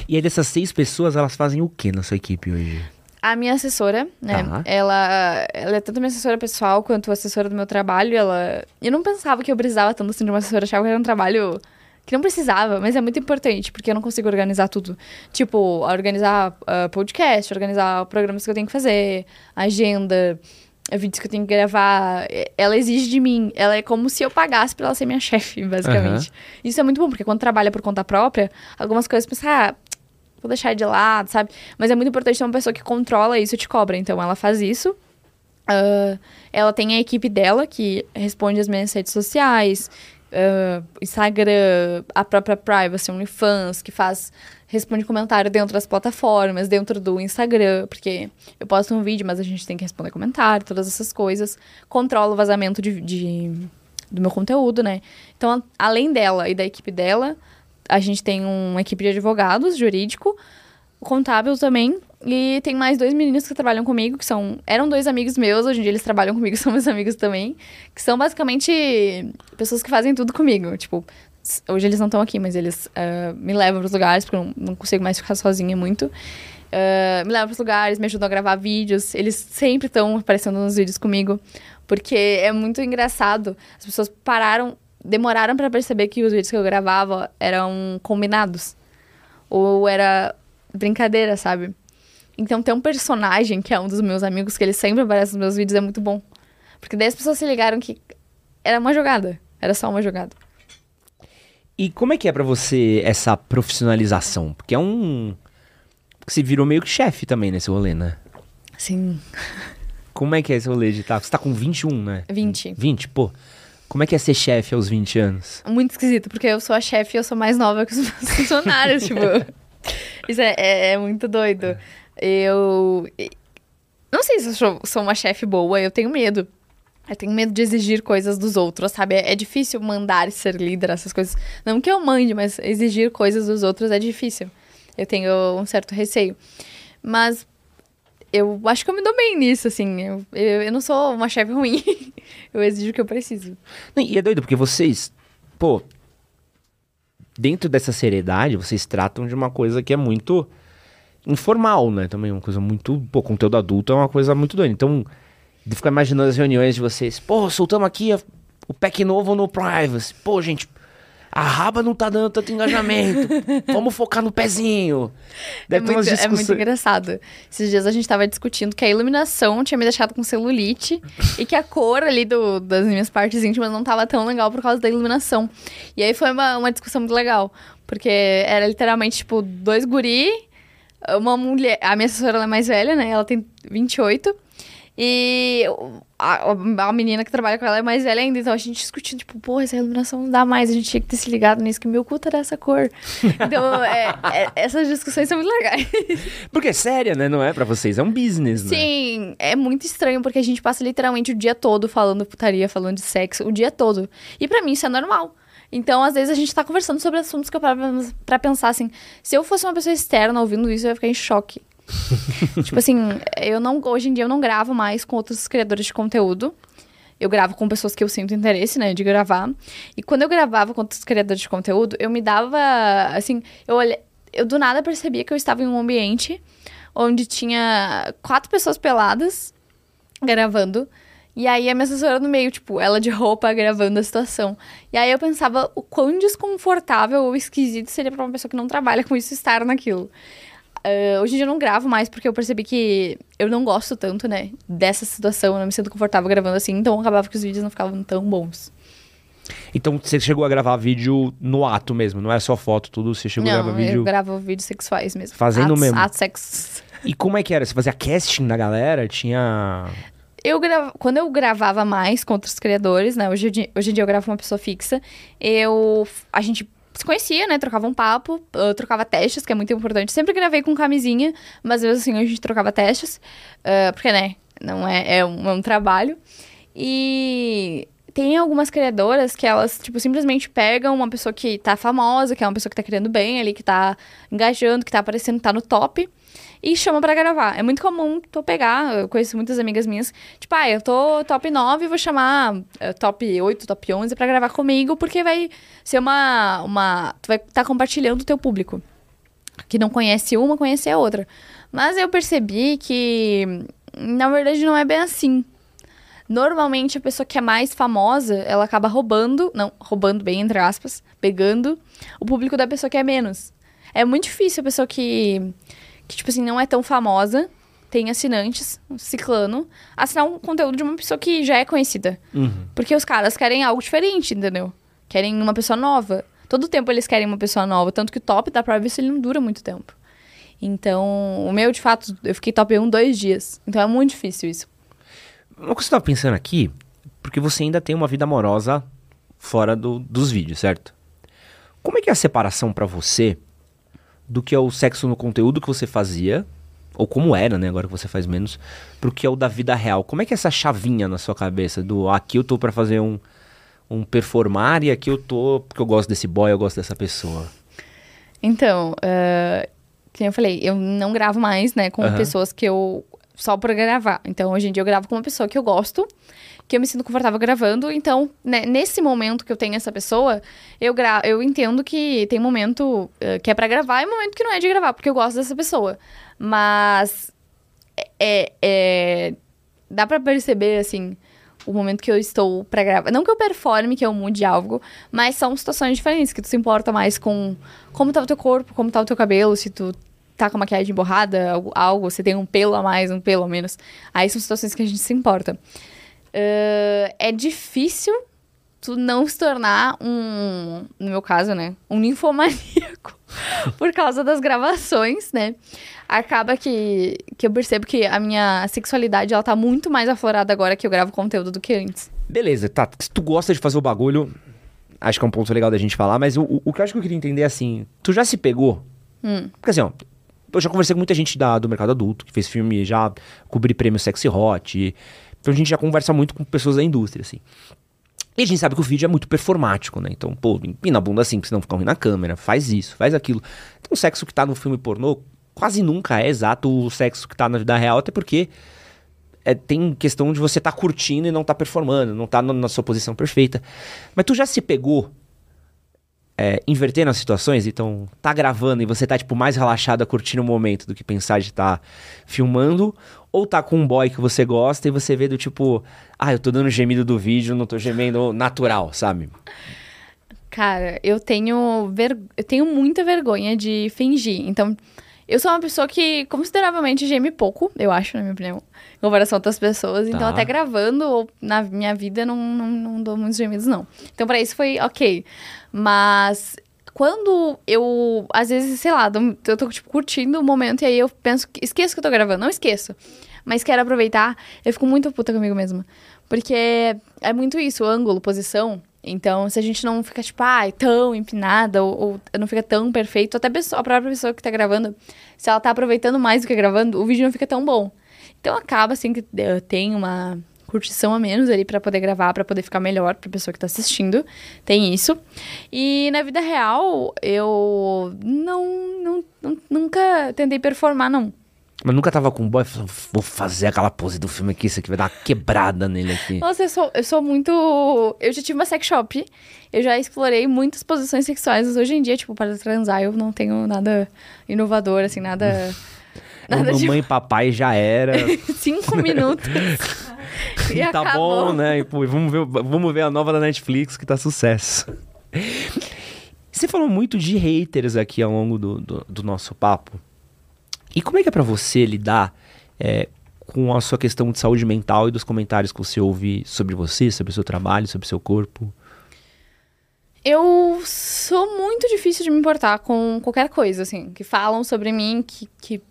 E aí dessas seis pessoas, elas fazem o que na sua equipe hoje? A minha assessora, né? Tá. Ela, ela é tanto minha assessora pessoal quanto assessora do meu trabalho. Ela, eu não pensava que eu precisava tanto assim de uma assessora, achava que era um trabalho que não precisava, mas é muito importante, porque eu não consigo organizar tudo. Tipo, organizar uh, podcast, organizar programas que eu tenho que fazer, agenda, vídeos que eu tenho que gravar. Ela exige de mim. Ela é como se eu pagasse pra ela ser minha chefe, basicamente. Isso é muito bom, porque quando trabalha por conta própria, algumas coisas pensa, ah, vou deixar de lado, sabe? Mas é muito importante ter uma pessoa que controla isso e te cobra. Então ela faz isso. Uh, ela tem a equipe dela que responde as minhas redes sociais, uh, Instagram, a própria Privacy, OnlyFans, que faz responde comentário dentro das plataformas, dentro do Instagram, porque eu posto um vídeo, mas a gente tem que responder comentário, todas essas coisas. Controla o vazamento de, de do meu conteúdo, né? Então, além dela e da equipe dela, a gente tem uma equipe de advogados, jurídico, contábil também, e tem mais dois meninos que trabalham comigo, que são. Eram dois amigos meus, hoje em dia eles trabalham comigo, são meus amigos também. Que são basicamente pessoas que fazem tudo comigo. Tipo, hoje eles não estão aqui, mas eles uh, me levam para os lugares, porque eu não, consigo mais ficar sozinha muito. Uh, me levam para os lugares, me ajudam a gravar vídeos. Eles sempre estão aparecendo nos vídeos comigo, porque é muito engraçado. As pessoas pararam demoraram para perceber que os vídeos que eu gravava eram combinados. Ou era brincadeira, sabe? Então tem um personagem que é um dos meus amigos, que ele sempre aparece nos meus vídeos, é muito bom. Porque daí as pessoas se ligaram que era uma jogada. Era só uma jogada. E como é que é para você essa profissionalização? Porque é um. Você virou meio que chefe também nesse rolê, né? Sim. Como é que é esse rolê de? Tá, você tá com 21, né? 20. 20, pô. Como é que é ser chefe aos 20 anos? Muito esquisito, porque eu sou a chefe e eu sou mais nova que os meus funcionários, tipo. Isso é, é, é, muito doido. Eu. Não sei se eu sou, sou uma chefe boa, eu tenho medo. Eu tenho medo de exigir coisas dos outros, sabe? É, é difícil mandar e ser líder, essas coisas. Não que eu mande, mas exigir coisas dos outros é difícil. Eu tenho um certo receio. Mas eu acho que eu me dou bem nisso, assim. Eu, eu, eu não sou uma chefe ruim. eu exijo o que eu preciso. E é doido, porque vocês, pô, dentro dessa seriedade, vocês tratam de uma coisa que é muito informal, né? Também uma coisa muito. Pô, conteúdo adulto é uma coisa muito doida. Então, de ficar imaginando as reuniões de vocês. Pô, soltamos aqui a, o pack novo no Privacy. Pô, gente, a raba não tá dando tanto engajamento. Vamos focar no pezinho. É muito, discuss... é muito, engraçado. Esses dias a gente tava discutindo que a iluminação tinha me deixado com celulite e que a cor ali do, das minhas partes íntimas não tava tão legal por causa da iluminação. E aí foi uma, uma discussão muito legal. Porque era literalmente, tipo, dois guri, uma mulher. A minha assessora é mais velha, né? Ela tem 28. E a, a, menina que trabalha com ela é mais velha ainda, então a gente discutindo, tipo, porra, essa iluminação não dá mais, a gente tinha que ter se ligado nisso, que meu cu tá dessa cor. Então, é, é, essas discussões são muito legais. Porque é séria, né? Não é pra vocês, é um business, né? Sim, é muito estranho, porque a gente passa literalmente o dia todo falando putaria, falando de sexo, o dia todo. E para mim isso é normal. Então, às vezes, a gente tá conversando sobre assuntos que eu paro pra pensar assim, se eu fosse uma pessoa externa ouvindo isso, eu ia ficar em choque. tipo assim, eu não, hoje em dia eu não gravo mais com outros criadores de conteúdo. Eu gravo com pessoas que eu sinto interesse, né, de gravar. E quando eu gravava com outros criadores de conteúdo, eu me dava, assim, eu olhei, eu do nada percebia que eu estava em um ambiente onde tinha quatro pessoas peladas gravando. E aí a minha assessora no meio, tipo, ela de roupa gravando a situação. E aí eu pensava o quão desconfortável ou esquisito seria para uma pessoa que não trabalha com isso estar naquilo. Uh, hoje em dia eu não gravo mais porque eu percebi que eu não gosto tanto, né, dessa situação, eu não me sinto confortável gravando assim, então acabava que os vídeos não ficavam tão bons. Então você chegou a gravar vídeo no ato mesmo, não é só foto, tudo, você chegou não, a gravar vídeo... eu gravo vídeos sexuais mesmo. Fazendo atos, mesmo? Atos sexos. E como é que era? Você fazia casting da galera? Tinha... eu grava... quando eu gravava mais com outros criadores, né? Hoje, hoje em dia eu gravo uma pessoa fixa. Eu. A gente se conhecia, né? Trocava um papo, trocava testes, que é muito importante. Sempre gravei com camisinha, mas mesmo assim a gente trocava testes. Uh, porque, né? Não é, é, um, é um trabalho. E tem algumas criadoras que elas, tipo, simplesmente pegam uma pessoa que tá famosa, que é uma pessoa que tá criando bem ali, que tá engajando, que tá aparecendo, tá no top, e chama para gravar. É muito comum tu pegar, eu conheço muitas amigas minhas, tipo, ah, eu tô top 9, vou chamar uh, top 8, top 11 para gravar comigo, porque vai ser uma, uma... Tu vai estar tá compartilhando o teu público. Que não conhece uma, conhece a outra. Mas eu percebi que, na verdade, não é bem assim. Normalmente a pessoa que é mais famosa, ela acaba roubando, não, roubando bem entre aspas, pegando o público da pessoa que é menos. É muito difícil a pessoa que, que tipo assim, não é tão famosa, tem assinantes, um ciclano, assinar um conteúdo de uma pessoa que já é conhecida. Uhum. Porque os caras querem algo diferente, entendeu? Querem uma pessoa nova. Todo tempo eles querem uma pessoa nova, tanto que o top da Privacy ele não dura muito tempo. Então, o meu, de fato, eu fiquei top 1 dois dias. Então é muito difícil isso. Uma coisa que eu tava pensando aqui, porque você ainda tem uma vida amorosa fora do, dos vídeos, certo? Como é que é a separação para você do que é o sexo no conteúdo que você fazia, ou como era, né, agora que você faz menos, pro que é o da vida real? Como é que é essa chavinha na sua cabeça do aqui eu tô para fazer um, um performar e aqui eu tô porque eu gosto desse boy, eu gosto dessa pessoa? Então, uh, como eu falei, eu não gravo mais, né, com uhum. pessoas que eu só para gravar. Então, hoje em dia eu gravo com uma pessoa que eu gosto, que eu me sinto confortável gravando. Então, né, nesse momento que eu tenho essa pessoa, eu, gra eu entendo que tem momento uh, que é para gravar e momento que não é de gravar, porque eu gosto dessa pessoa. Mas é, é dá para perceber assim o momento que eu estou para gravar. Não que eu performe, que eu mude algo, mas são situações diferentes, que tu se importa mais com como tá o teu corpo, como tá o teu cabelo, se tu tá com a maquiagem borrada, algo, algo, você tem um pelo a mais, um pelo a menos. Aí são situações que a gente se importa. Uh, é difícil tu não se tornar um, no meu caso, né, um ninfomaníaco por causa das gravações, né? Acaba que, que eu percebo que a minha sexualidade, ela tá muito mais aflorada agora que eu gravo conteúdo do que antes. Beleza, tá. Se tu gosta de fazer o bagulho, acho que é um ponto legal da gente falar, mas o, o que eu acho que eu queria entender é assim, tu já se pegou? Hum. Porque assim, ó, eu já conversei com muita gente da, do mercado adulto, que fez filme, já cobri prêmio Sexy Hot. E, então a gente já conversa muito com pessoas da indústria, assim. E a gente sabe que o vídeo é muito performático, né? Então, pô, empina a bunda assim, pra você não ficar ruim na câmera, faz isso, faz aquilo. Então, o sexo que tá no filme pornô quase nunca é exato o sexo que tá na vida real, até porque é, tem questão de você tá curtindo e não tá performando, não tá na sua posição perfeita. Mas tu já se pegou é, invertendo as situações, então tá gravando e você tá tipo mais relaxada curtindo o momento do que pensar de estar tá filmando, ou tá com um boy que você gosta e você vê do tipo, ah, eu tô dando gemido do vídeo, não tô gemendo natural, sabe? Cara, eu tenho ver... eu tenho muita vergonha de fingir. Então, eu sou uma pessoa que consideravelmente geme pouco, eu acho, na minha opinião, em comparação a outras pessoas. Então, tá. até gravando ou na minha vida, não, não, não dou muitos gemidos, não. Então, para isso foi ok. Mas quando eu, às vezes, sei lá, eu tô, tipo, curtindo o momento e aí eu penso, esqueço que eu tô gravando, não esqueço. Mas quero aproveitar, eu fico muito puta comigo mesma. Porque é muito isso, ângulo, posição. Então, se a gente não fica, tipo, ai, tão empinada, ou, ou, não fica tão perfeito, até a, pessoa, a própria pessoa que tá gravando, se ela tá aproveitando mais do que gravando, o vídeo não fica tão bom. Então, acaba, assim, que tem uma curtição a menos ali para poder gravar, para poder ficar melhor pra pessoa que tá assistindo. Tem isso. E na vida real, eu não, não, não nunca tentei performar, não. Mas nunca tava com um boy, vou fazer aquela pose do filme aqui, isso aqui vai dar uma quebrada nele aqui. Nossa, eu sou, eu sou muito. Eu já tive uma sex shop, eu já explorei muitas posições sexuais. Hoje em dia, tipo, para transar, eu não tenho nada inovador, assim, nada. nada Mamãe de... e papai já era. Cinco minutos. e tá acabou. bom, né? E, pô, vamos, ver, vamos ver a nova da Netflix que tá sucesso. Você falou muito de haters aqui ao longo do, do, do nosso papo. E como é que é para você lidar é, com a sua questão de saúde mental e dos comentários que você ouve sobre você, sobre o seu trabalho, sobre o seu corpo? Eu sou muito difícil de me importar com qualquer coisa, assim, que falam sobre mim, que, que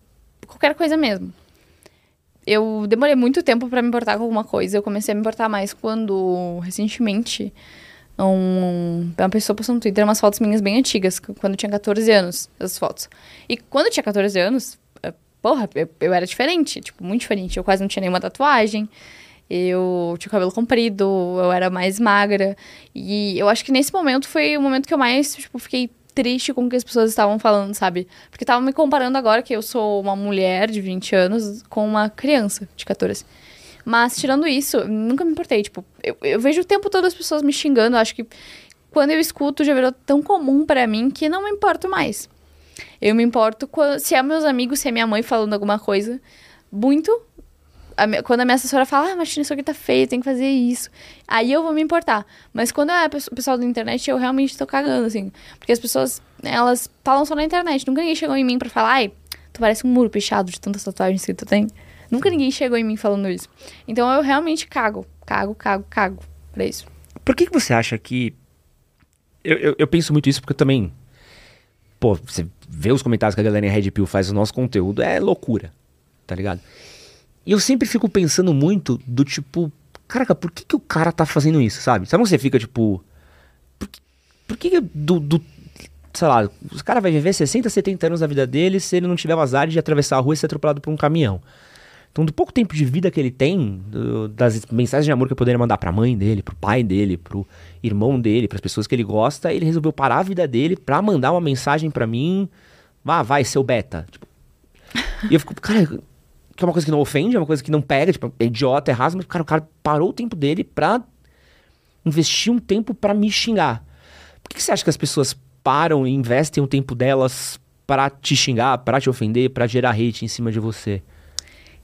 qualquer coisa mesmo. eu demorei muito tempo pra me importar com alguma coisa. Eu comecei a me importar mais quando, recentemente, um, uma pessoa postou no Twitter umas fotos minhas bem antigas, quando eu tinha 14 anos, as fotos. E quando eu tinha 14 anos, porra, eu, eu era diferente, tipo, muito diferente. Eu quase não tinha nenhuma tatuagem. Eu tinha cabelo comprido, eu era mais magra. E eu acho que nesse momento foi o momento que eu mais, tipo, fiquei triste com o que as pessoas estavam falando, sabe? Porque estavam me comparando agora que eu sou uma mulher de 20 anos com uma criança de 14. Mas, tirando isso, nunca me importei. Tipo, eu, eu vejo o tempo todo as pessoas me xingando. Acho que quando eu escuto já virou tão comum para mim que não me importo mais. Eu me importo quando, se é meus amigos, se é minha mãe falando alguma coisa. Muito. A quando a minha assessora fala, ah, mas isso aqui tá feio, tem que fazer isso. Aí eu vou me importar. Mas quando é o pessoal da internet, eu realmente tô cagando, assim. Porque as pessoas, elas falam só na internet. Nunca ninguém chegou em mim pra falar, ai, tu parece um muro pichado de tantas tatuagens que tu tem. Nunca ninguém chegou em mim falando isso. Então eu realmente cago, cago, cago, cago pra isso. Por que, que você acha que. Eu, eu, eu penso muito isso porque eu também. Pô, você vê os comentários que a galera em Red Pill faz no nosso conteúdo, é loucura, tá ligado? E eu sempre fico pensando muito do tipo, caraca, por que, que o cara tá fazendo isso, sabe? Sabe você fica tipo. Por que, por que do, do sei lá, os cara vai viver 60, 70 anos da vida dele se ele não tiver o azar de atravessar a rua e ser atropelado por um caminhão. Então, do pouco tempo de vida que ele tem, do, das mensagens de amor que eu poderia mandar pra mãe dele, pro pai dele, pro irmão dele, pras pessoas que ele gosta, ele resolveu parar a vida dele pra mandar uma mensagem pra mim. Vá, vai, seu beta. Tipo, e eu fico, cara, que é uma coisa que não ofende, é uma coisa que não pega, tipo, é idiota, é raso, mas, cara, o cara parou o tempo dele pra investir um tempo pra me xingar. Por que, que você acha que as pessoas param e investem o tempo delas pra te xingar, pra te ofender, pra gerar hate em cima de você?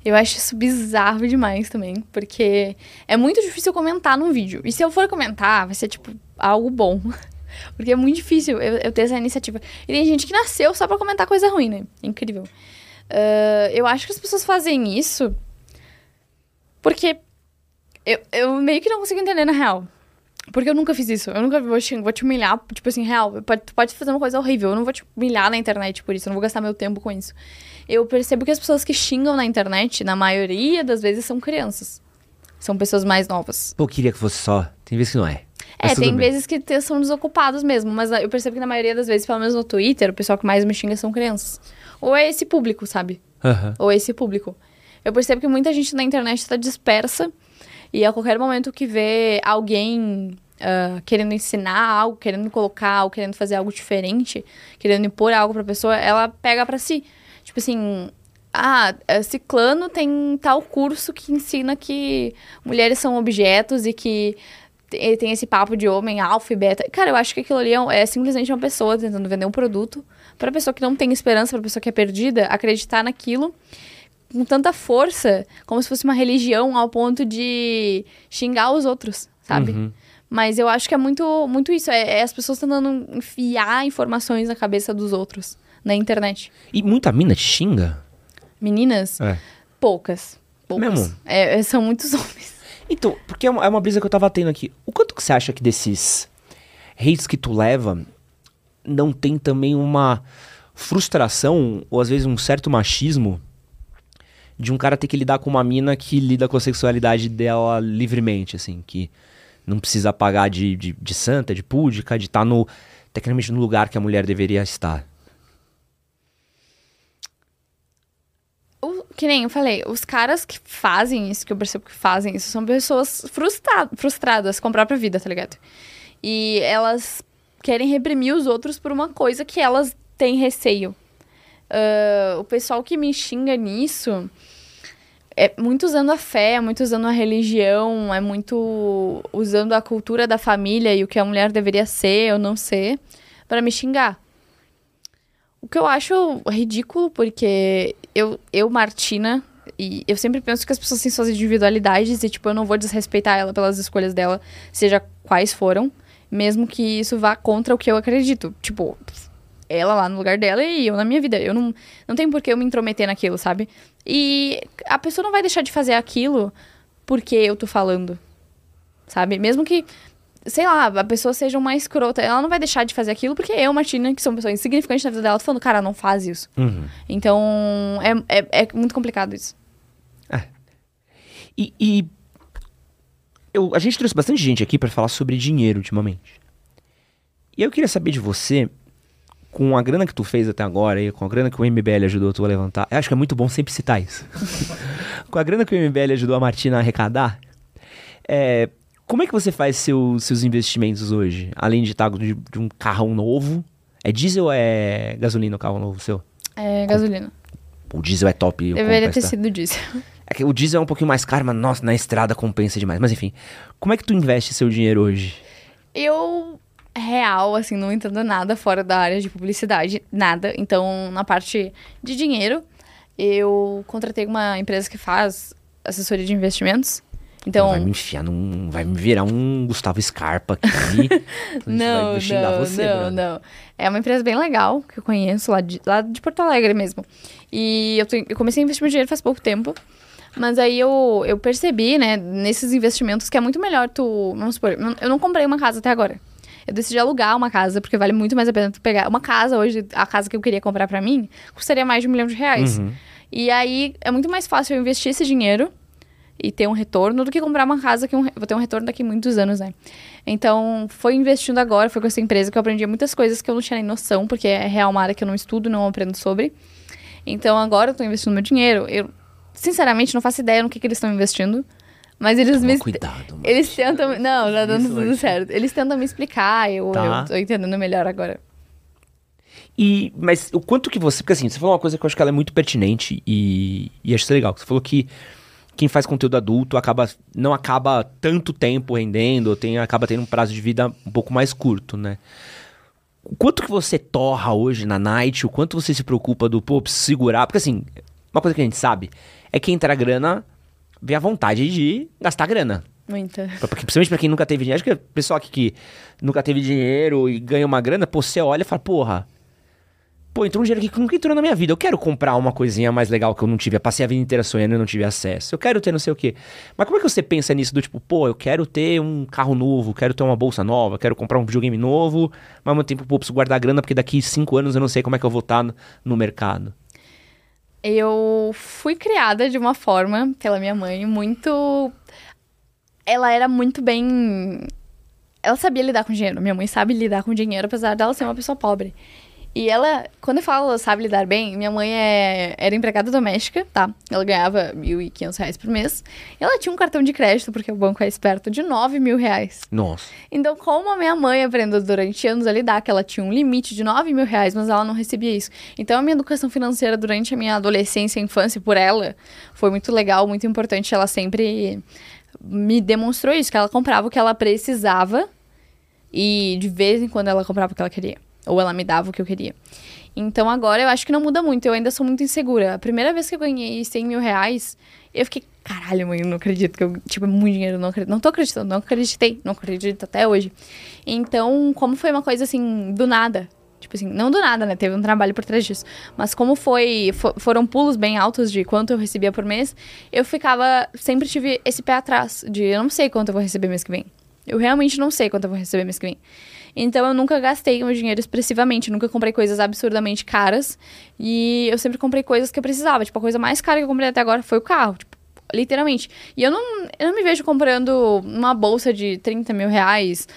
Eu acho isso bizarro demais também, porque é muito difícil comentar num vídeo. E se eu for comentar, vai ser, tipo, algo bom. Porque é muito difícil eu, eu ter essa iniciativa. E tem gente que nasceu só pra comentar coisa ruim, né? Incrível. Uh, eu acho que as pessoas fazem isso porque eu, eu meio que não consigo entender na real. Porque eu nunca fiz isso. Eu nunca vou te, vou te humilhar, tipo assim, real. Pode, pode fazer uma coisa horrível. Eu não vou te humilhar na internet por isso. Eu não vou gastar meu tempo com isso eu percebo que as pessoas que xingam na internet, na maioria das vezes, são crianças. São pessoas mais novas. Pô, queria que fosse só. Tem vezes que não é. Mas é, tem bem. vezes que são desocupados mesmo, mas eu percebo que na maioria das vezes, pelo menos no Twitter, o pessoal que mais me xinga são crianças. Ou é esse público, sabe? Uhum. Ou é esse público. Eu percebo que muita gente na internet está dispersa e a qualquer momento que vê alguém uh, querendo ensinar algo, querendo colocar algo, querendo fazer algo diferente, querendo impor algo pra pessoa, ela pega para si. Tipo assim, ah, é, Ciclano tem tal curso que ensina que mulheres são objetos e que tem esse papo de homem alfa e beta. Cara, eu acho que aquilo ali é, é simplesmente uma pessoa tentando vender um produto para pessoa que não tem esperança, para pessoa que é perdida, acreditar naquilo com tanta força, como se fosse uma religião ao ponto de xingar os outros, sabe? Uhum. Mas eu acho que é muito, muito isso. É, é as pessoas tentando enfiar informações na cabeça dos outros na internet. E muita mina te xinga? Meninas? É. Poucas. Poucas. Mesmo? É, é são muitos homens. Então, porque é uma, é uma brisa que eu tava tendo aqui. O quanto que você acha que desses hates que tu leva não tem também uma frustração, ou às vezes um certo machismo, de um cara ter que lidar com uma mina que lida com a sexualidade dela livremente, assim, que não precisa pagar de, de, de santa, de púdica, de estar tá no, tecnicamente no lugar que a mulher deveria estar. Que nem eu falei, os caras que fazem isso, que eu percebo que fazem isso, são pessoas frustra frustradas com a própria vida, tá ligado? E elas querem reprimir os outros por uma coisa que elas têm receio. Uh, o pessoal que me xinga nisso é muito usando a fé, é muito usando a religião, é muito usando a cultura da família e o que a mulher deveria ser ou não ser para me xingar. O que eu acho ridículo, porque eu, eu, Martina, e eu sempre penso que as pessoas têm suas individualidades e, tipo, eu não vou desrespeitar ela pelas escolhas dela, seja quais foram, mesmo que isso vá contra o que eu acredito. Tipo, ela lá no lugar dela e eu na minha vida. Eu não, não tenho por que eu me intrometer naquilo, sabe? E a pessoa não vai deixar de fazer aquilo porque eu tô falando, sabe? Mesmo que sei lá, a pessoa seja uma escrota, ela não vai deixar de fazer aquilo porque eu, Martina, que sou uma pessoa insignificante na vida dela, tô falando, cara, não faz isso. Uhum. Então, é, é, é, muito complicado isso. É, E, e eu, a gente trouxe bastante gente aqui para falar sobre dinheiro ultimamente. E eu queria saber de você, com a grana que tu fez até agora e com a grana que o MBL ajudou tu a levantar, eu acho que é muito bom sempre citar isso. com a grana que o MBL ajudou a Martina a arrecadar, é, como é que você faz seu, seus investimentos hoje? Além de estar de, de um carrão novo. É diesel ou é gasolina o carro novo seu? É gasolina. O diesel é top. Deveria ter sido diesel. É que o diesel é um pouquinho mais caro, mas nossa, na estrada compensa demais. Mas enfim, como é que tu investe seu dinheiro hoje? Eu, real, assim, não entendo nada fora da área de publicidade, nada. Então, na parte de dinheiro, eu contratei uma empresa que faz assessoria de investimentos. Então, vai me enfiar num. Vai me virar um Gustavo Scarpa aqui. não, vai xingar não, você, não, não. É uma empresa bem legal, que eu conheço, lá de, lá de Porto Alegre mesmo. E eu, eu comecei a investir meu dinheiro faz pouco tempo. Mas aí eu, eu percebi, né, nesses investimentos que é muito melhor tu. Vamos supor, eu não comprei uma casa até agora. Eu decidi alugar uma casa, porque vale muito mais a pena tu pegar. Uma casa hoje, a casa que eu queria comprar para mim, custaria mais de um milhão de reais. Uhum. E aí é muito mais fácil eu investir esse dinheiro e ter um retorno do que comprar uma casa que eu vou ter um retorno daqui a muitos anos, né? Então, foi investindo agora, foi com essa empresa que eu aprendi muitas coisas que eu não tinha nem noção, porque é real uma área que eu não estudo, não aprendo sobre. Então, agora eu tô investindo meu dinheiro. Eu, sinceramente, não faço ideia no que, que eles estão investindo. Mas eles Toma me. Cuidado, mano. Eles tentam. Não, tá dando tudo certo. Eles tentam me explicar, eu, tá. eu tô entendendo melhor agora. E, mas o quanto que você. Porque assim, você falou uma coisa que eu acho que ela é muito pertinente e, e acho legal. Você falou que quem faz conteúdo adulto acaba não acaba tanto tempo rendendo, tem, acaba tendo um prazo de vida um pouco mais curto, né? O quanto que você torra hoje na night, o quanto você se preocupa do, pô, segurar, porque assim, uma coisa que a gente sabe é que entrar grana vem a vontade de gastar grana. Muita. Porque, principalmente pra quem nunca teve dinheiro. Acho que o pessoal aqui que nunca teve dinheiro e ganha uma grana, pô, você olha e fala, porra, Pô, entrou um dinheiro que nunca entrou na minha vida. Eu quero comprar uma coisinha mais legal que eu não tive. Eu passei a vida inteira sonhando e não tive acesso. Eu quero ter não sei o quê. Mas como é que você pensa nisso do tipo, pô, eu quero ter um carro novo, quero ter uma bolsa nova, quero comprar um videogame novo, mas ao mesmo tempo, pô, preciso guardar grana porque daqui cinco anos eu não sei como é que eu vou estar no mercado. Eu fui criada de uma forma pela minha mãe muito. Ela era muito bem. Ela sabia lidar com dinheiro. Minha mãe sabe lidar com dinheiro, apesar dela ser uma pessoa pobre. E ela, quando eu falo sabe lidar bem, minha mãe é, era empregada doméstica, tá? Ela ganhava R$ 1.500 por mês. E ela tinha um cartão de crédito, porque o banco é esperto, de R$ mil reais. Nossa. Então, como a minha mãe aprendeu durante anos a lidar, que ela tinha um limite de R$ mil reais, mas ela não recebia isso. Então, a minha educação financeira durante a minha adolescência e infância, por ela, foi muito legal, muito importante. Ela sempre me demonstrou isso, que ela comprava o que ela precisava e de vez em quando ela comprava o que ela queria. Ou ela me dava o que eu queria. Então agora eu acho que não muda muito, eu ainda sou muito insegura. A primeira vez que eu ganhei 100 mil reais, eu fiquei, caralho, mãe, eu não acredito que eu, tipo, é muito dinheiro, não acredito. Não tô acreditando, não acreditei, não acredito até hoje. Então, como foi uma coisa assim, do nada, Tipo assim, não do nada, né? Teve um trabalho por trás disso. Mas como foi, for, foram pulos bem altos de quanto eu recebia por mês, eu ficava, sempre tive esse pé atrás de eu não sei quanto eu vou receber mês que vem. Eu realmente não sei quanto eu vou receber mês que vem. Então eu nunca gastei meu dinheiro expressivamente, nunca comprei coisas absurdamente caras. E eu sempre comprei coisas que eu precisava. Tipo, a coisa mais cara que eu comprei até agora foi o carro. Tipo, literalmente. E eu não, eu não me vejo comprando uma bolsa de 30 mil reais,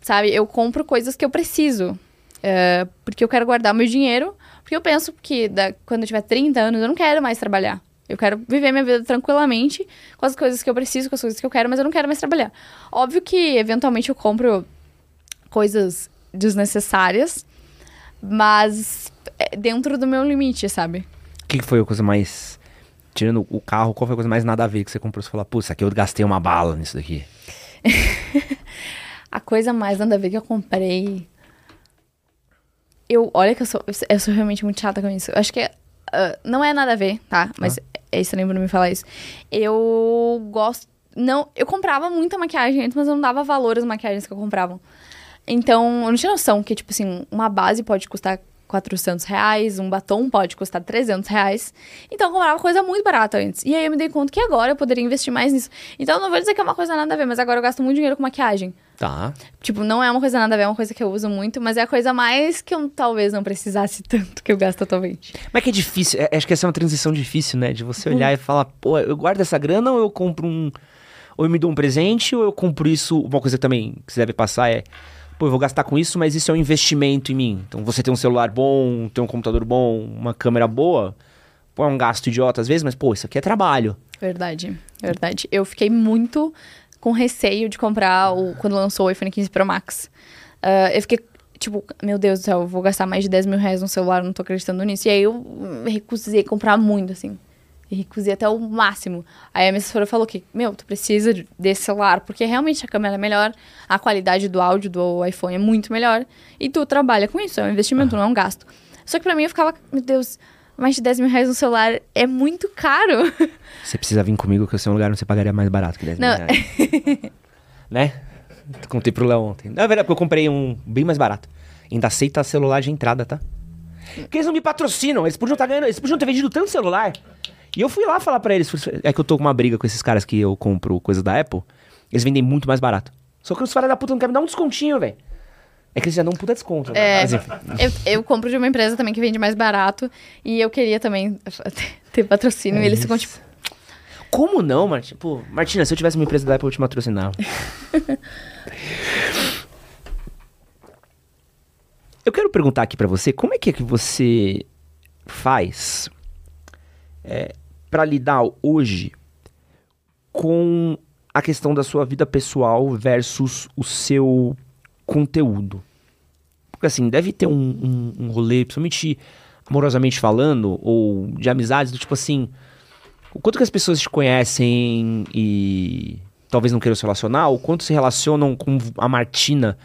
sabe? Eu compro coisas que eu preciso. Uh, porque eu quero guardar meu dinheiro. Porque eu penso que da, quando eu tiver 30 anos, eu não quero mais trabalhar. Eu quero viver minha vida tranquilamente com as coisas que eu preciso, com as coisas que eu quero, mas eu não quero mais trabalhar. Óbvio que, eventualmente, eu compro coisas desnecessárias, mas é dentro do meu limite, sabe? O que foi a coisa mais. Tirando o carro, qual foi a coisa mais nada a ver que você comprou? Você falou, putz, aqui eu gastei uma bala nisso daqui. a coisa mais nada a ver que eu comprei. Eu, olha que eu sou, eu sou realmente muito chata com isso. Eu acho que uh, não é nada a ver, tá? Mas ah. é estranho pra me falar isso. Eu gosto. Não, eu comprava muita maquiagem antes, mas eu não dava valor às maquiagens que eu comprava. Então, eu não tinha noção que, tipo assim, uma base pode custar 400 reais, um batom pode custar 300 reais. Então, eu comprava coisa muito barata antes. E aí, eu me dei conta que agora eu poderia investir mais nisso. Então, não vou dizer que é uma coisa nada a ver, mas agora eu gasto muito dinheiro com maquiagem. Tá. Tipo, não é uma coisa nada a ver, é uma coisa que eu uso muito, mas é a coisa mais que eu talvez não precisasse tanto que eu gasto atualmente. Mas que é difícil, é- acho que essa é uma transição difícil, né? De você olhar e falar, pô, eu guardo essa grana ou eu compro um. Ou eu me dou um presente ou eu compro isso. Uma coisa também que você deve passar é. Pô, eu vou gastar com isso, mas isso é um investimento em mim. Então você tem um celular bom, tem um computador bom, uma câmera boa. Pô, é um gasto idiota às vezes, mas pô, isso aqui é trabalho. Verdade, verdade. Eu fiquei muito com receio de comprar o, quando lançou o iPhone 15 Pro Max. Ah, eu fiquei, tipo, meu Deus do céu, eu vou gastar mais de 10 mil reais no celular, não tô acreditando nisso. E aí eu recusei comprar muito, assim. E recusei até o máximo. Aí a minha assessora falou que, meu, tu precisa de- desse celular, porque realmente a câmera é melhor, a qualidade do áudio do iPhone é muito melhor. E tu trabalha com isso, é um investimento, não é um gasto. Só que pra mim eu ficava, meu Deus, mais de 10 mil reais no celular é muito caro. Você precisa vir comigo que o seu lugar não você pagaria mais barato que 10 mil Não. reais. né? Contei pro Léo ontem. Na verdade, porque eu comprei um bem mais barato. Ainda aceita celular de entrada, tá? Porque eles não me patrocinam, eles podiam estar ganhando, eles podiam ter vendido tanto celular. E eu fui lá falar pra eles, é que eu tô com uma briga com esses caras que eu compro coisa da Apple, eles vendem muito mais barato. Só que os caras da puta não querem me dar um descontinho, velho. É que eles já dão um puta desconto. né? É, eu, eu compro de uma empresa também que vende mais barato e eu queria também ter patrocínio É e eles ficam tipo, Como não, Martina? Pô, Martina, se eu tivesse uma empresa da Apple, eu te patrocinava. eu quero perguntar aqui pra você, como é que é que você faz é, para lidar hoje com a questão da sua vida pessoal versus o seu conteúdo? Porque assim, deve ter um, um, um rolê, principalmente amorosamente falando, ou de amizades, do tipo assim, o quanto que as pessoas te conhecem e talvez não queiram se relacionar, o quanto se relacionam com a Martina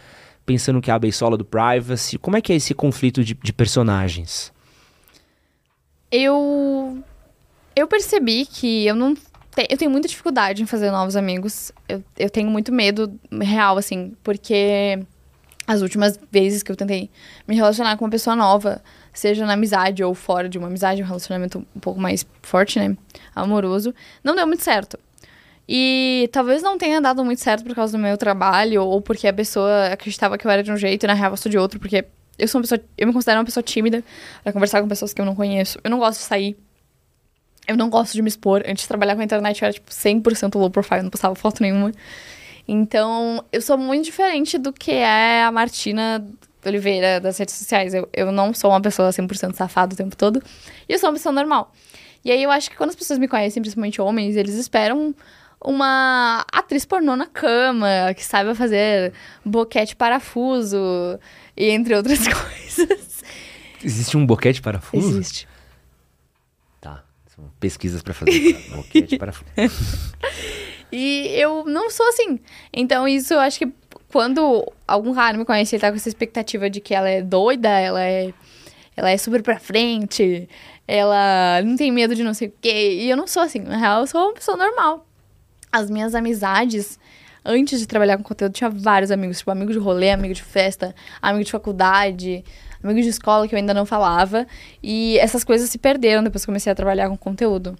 pensando que é a beisola do privacy, como é que é esse conflito de, de personagens? eu eu percebi que eu não te- eu tenho muita dificuldade em fazer novos amigos. Eu, eu tenho muito medo real assim, porque as últimas vezes que eu tentei me relacionar com uma pessoa nova, seja na amizade ou fora de uma amizade, um relacionamento um pouco mais forte, né, amoroso, não deu muito certo. E talvez não tenha dado muito certo por causa do meu trabalho ou porque a pessoa acreditava que eu era de um jeito e na real eu sou de outro, porque eu sou uma pessoa, eu me considero uma pessoa tímida pra conversar com pessoas que eu não conheço. Eu não gosto de sair. Eu não gosto de me expor. Antes de trabalhar com a internet, eu era, tipo, 100% low profile, não postava foto nenhuma. Então, eu sou muito diferente do que é a Martina Oliveira das redes sociais. Eu, eu não sou uma pessoa 100% safada o tempo todo. E eu sou uma pessoa normal. E aí, eu acho que quando as pessoas me conhecem, principalmente homens, eles esperam uma atriz pornô na cama, que saiba fazer boquete parafuso, e entre outras coisas. Existe um boquete parafuso? Existe. Tá, são pesquisas pra fazer. boquete parafuso. E eu não sou assim. Então, isso eu acho que quando algum cara me conhece, ele tá com essa expectativa de que ela é doida, ela é, ela é super pra frente, ela não tem medo de não sei o quê. E eu não sou assim. Na real, eu sou uma pessoa normal. As minhas amizades, antes de trabalhar com conteúdo, tinha vários amigos. Tipo, amigo de rolê, amigo de festa, amigo de faculdade, amigo de escola que eu ainda não falava. E essas coisas se perderam depois que comecei a trabalhar com conteúdo.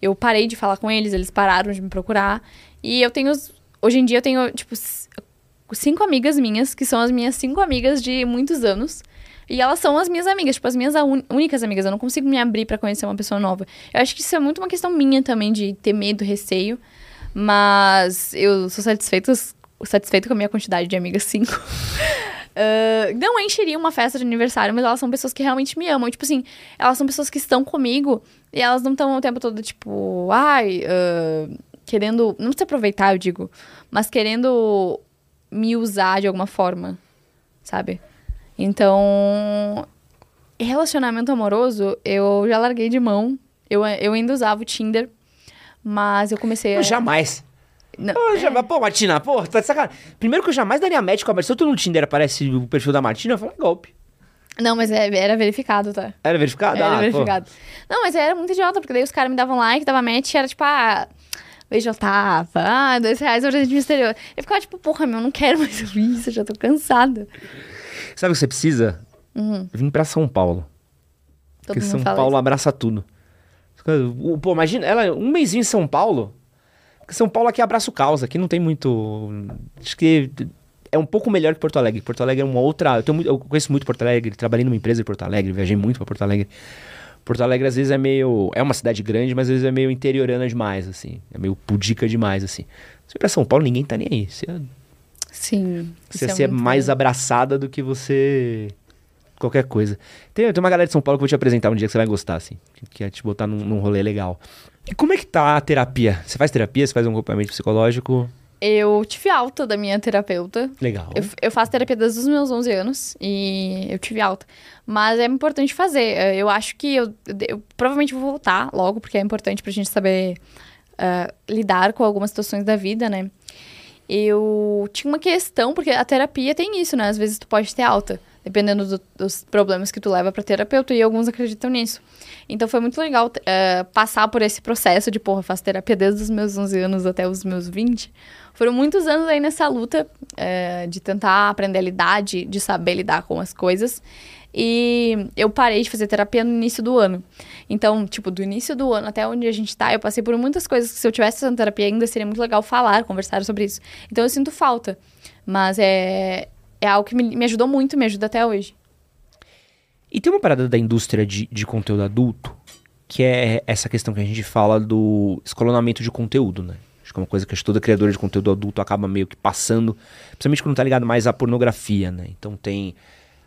Eu parei de falar com eles, eles pararam de me procurar. E eu tenho. Hoje em dia eu tenho, tipo, cinco amigas minhas, que são as minhas cinco amigas de muitos anos. E elas são as minhas amigas, tipo, as minhas únicas amigas. Eu não consigo me abrir pra conhecer uma pessoa nova. Eu acho que isso é muito uma questão minha também, de ter medo, receio. Mas eu sou satisfeita, satisfeita com a minha quantidade de amigas, cinco. Ah, não encheria uma festa de aniversário, mas elas são pessoas que realmente me amam. Tipo assim, elas são pessoas que estão comigo e elas não estão o tempo todo, tipo, ai, ah, querendo. Não se aproveitar, eu digo, mas querendo me usar de alguma forma, sabe? Então, relacionamento amoroso, eu já larguei de mão. Eu, eu ainda usava o Tinder, mas eu comecei a. Jamais. Não, Pô, jamais. Pô, Martina, pô, tá de sacanagem. Primeiro que eu jamais daria match com a Martina. Se eu tô no Tinder aparece o perfil da Martina, eu falo, é golpe. Não, mas é- era verificado, tá? Era verificado? Era ah, pô. verificado. Não, mas era muito idiota, porque daí os caras me davam like, dava match, e era tipo, ah, beijo eu tava, ah, dois reais presente misterioso. Eu ficava tipo, porra, meu, não quero mais isso, eu já tô cansada. Sabe o que você precisa? Vim pra São Paulo. Uhum. Todo porque São Paulo isso. abraça tudo. Pô, imagina, ela um mêsinho em São Paulo. São Paulo aqui abraça o caos, aqui não tem muito. Acho que é um pouco melhor que Porto Alegre. Porto Alegre é uma outra. Eu, muito- eu conheço muito Porto Alegre, trabalhei numa empresa em Porto Alegre, viajei muito pra Porto Alegre. Porto Alegre às vezes é meio. É uma cidade grande, mas às vezes é meio interiorana demais, assim. É meio pudica demais, assim. Se pra São Paulo, ninguém tá nem aí. Você, Sim. você, isso você é muito mais bom. abraçada do que você. Qualquer coisa. Tem, tem uma galera de São Paulo que eu vou te apresentar um dia que você vai gostar, assim. Que, que é te botar num, num rolê legal. E como é que tá a terapia? Você faz terapia? Você faz um acompanhamento psicológico? Eu tive alta da minha terapeuta. Legal. Eu, eu faço terapia desde os meus 11 anos e eu tive alta. Mas é importante fazer. Eh, Eu acho que eu, eu provavelmente vou voltar logo, porque é importante pra gente saber ah, lidar com algumas situações da vida, né? Eu tinha uma questão, porque a terapia tem isso, né? Às vezes tu pode ter alta, dependendo do- dos problemas que tu leva pra terapeuta, e alguns acreditam nisso. Então foi muito legal eh, passar por esse processo de, porra, faço terapia desde os meus 11 anos até os meus 20. Foram muitos anos aí nessa luta eh, de tentar aprender a lidar, de, de saber lidar com as coisas. E eu parei de fazer terapia no início do ano. Então, tipo, do início do ano até onde a gente tá, eu passei por muitas coisas que se eu tivesse fazendo terapia ainda seria muito legal falar, conversar sobre isso. Então eu sinto falta. Mas é, é algo que me, me ajudou muito, me ajuda até hoje. E tem uma parada da indústria de, de conteúdo adulto, que é essa questão que a gente fala do escalonamento de conteúdo, né? Acho que é uma coisa que toda criadora de conteúdo adulto acaba meio que passando, principalmente quando tá ligado mais à pornografia, né? Então tem.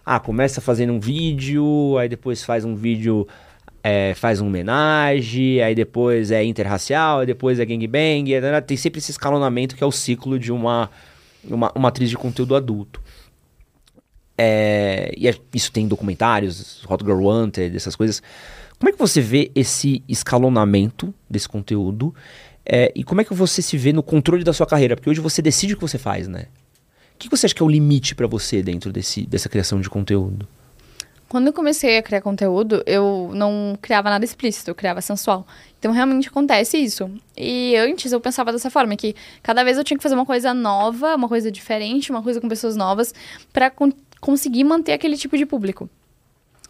Ah, começa fazendo um vídeo, aí depois faz um vídeo, é, faz uma homenagem, aí depois é interracial, aí depois é gangbang, né, tem sempre esse escalonamento que é o ciclo de uma, uma, uma atriz de conteúdo adulto. É, e é- isso tem em documentários, Hot Girl Wanted, essas coisas. Como é que você vê esse escalonamento desse conteúdo? É, e como é que você se vê no controle da sua carreira? Porque hoje você decide o que você faz, né? O que você acha que é o limite pra você dentro desse, dessa criação de conteúdo? Quando eu comecei a criar conteúdo, eu não criava nada explícito, eu criava sensual. Então realmente acontece isso. E antes eu pensava dessa forma, que cada vez eu tinha que fazer uma coisa nova, uma coisa diferente, uma coisa com pessoas novas, con- conseguir manter aquele tipo de público.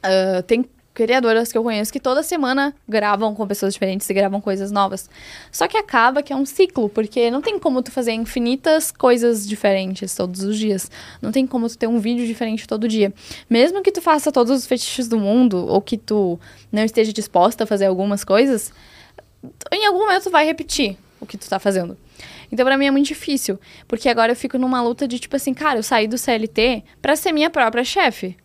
Ah, tem criadoras que eu conheço que toda semana gravam com pessoas diferentes e gravam coisas novas. Só que acaba que é um ciclo, porque não tem como tu fazer infinitas coisas diferentes todos os dias. Não tem como tu ter um vídeo diferente todo dia. Mesmo que tu faça todos os fetiches do mundo, ou que tu não esteja disposta a fazer algumas coisas, em algum momento tu vai repetir o que tu tá fazendo. Então, pra mim é muito difícil. Porque agora eu fico numa luta de, tipo assim, cara, eu saí do CLT pra ser minha própria chefe.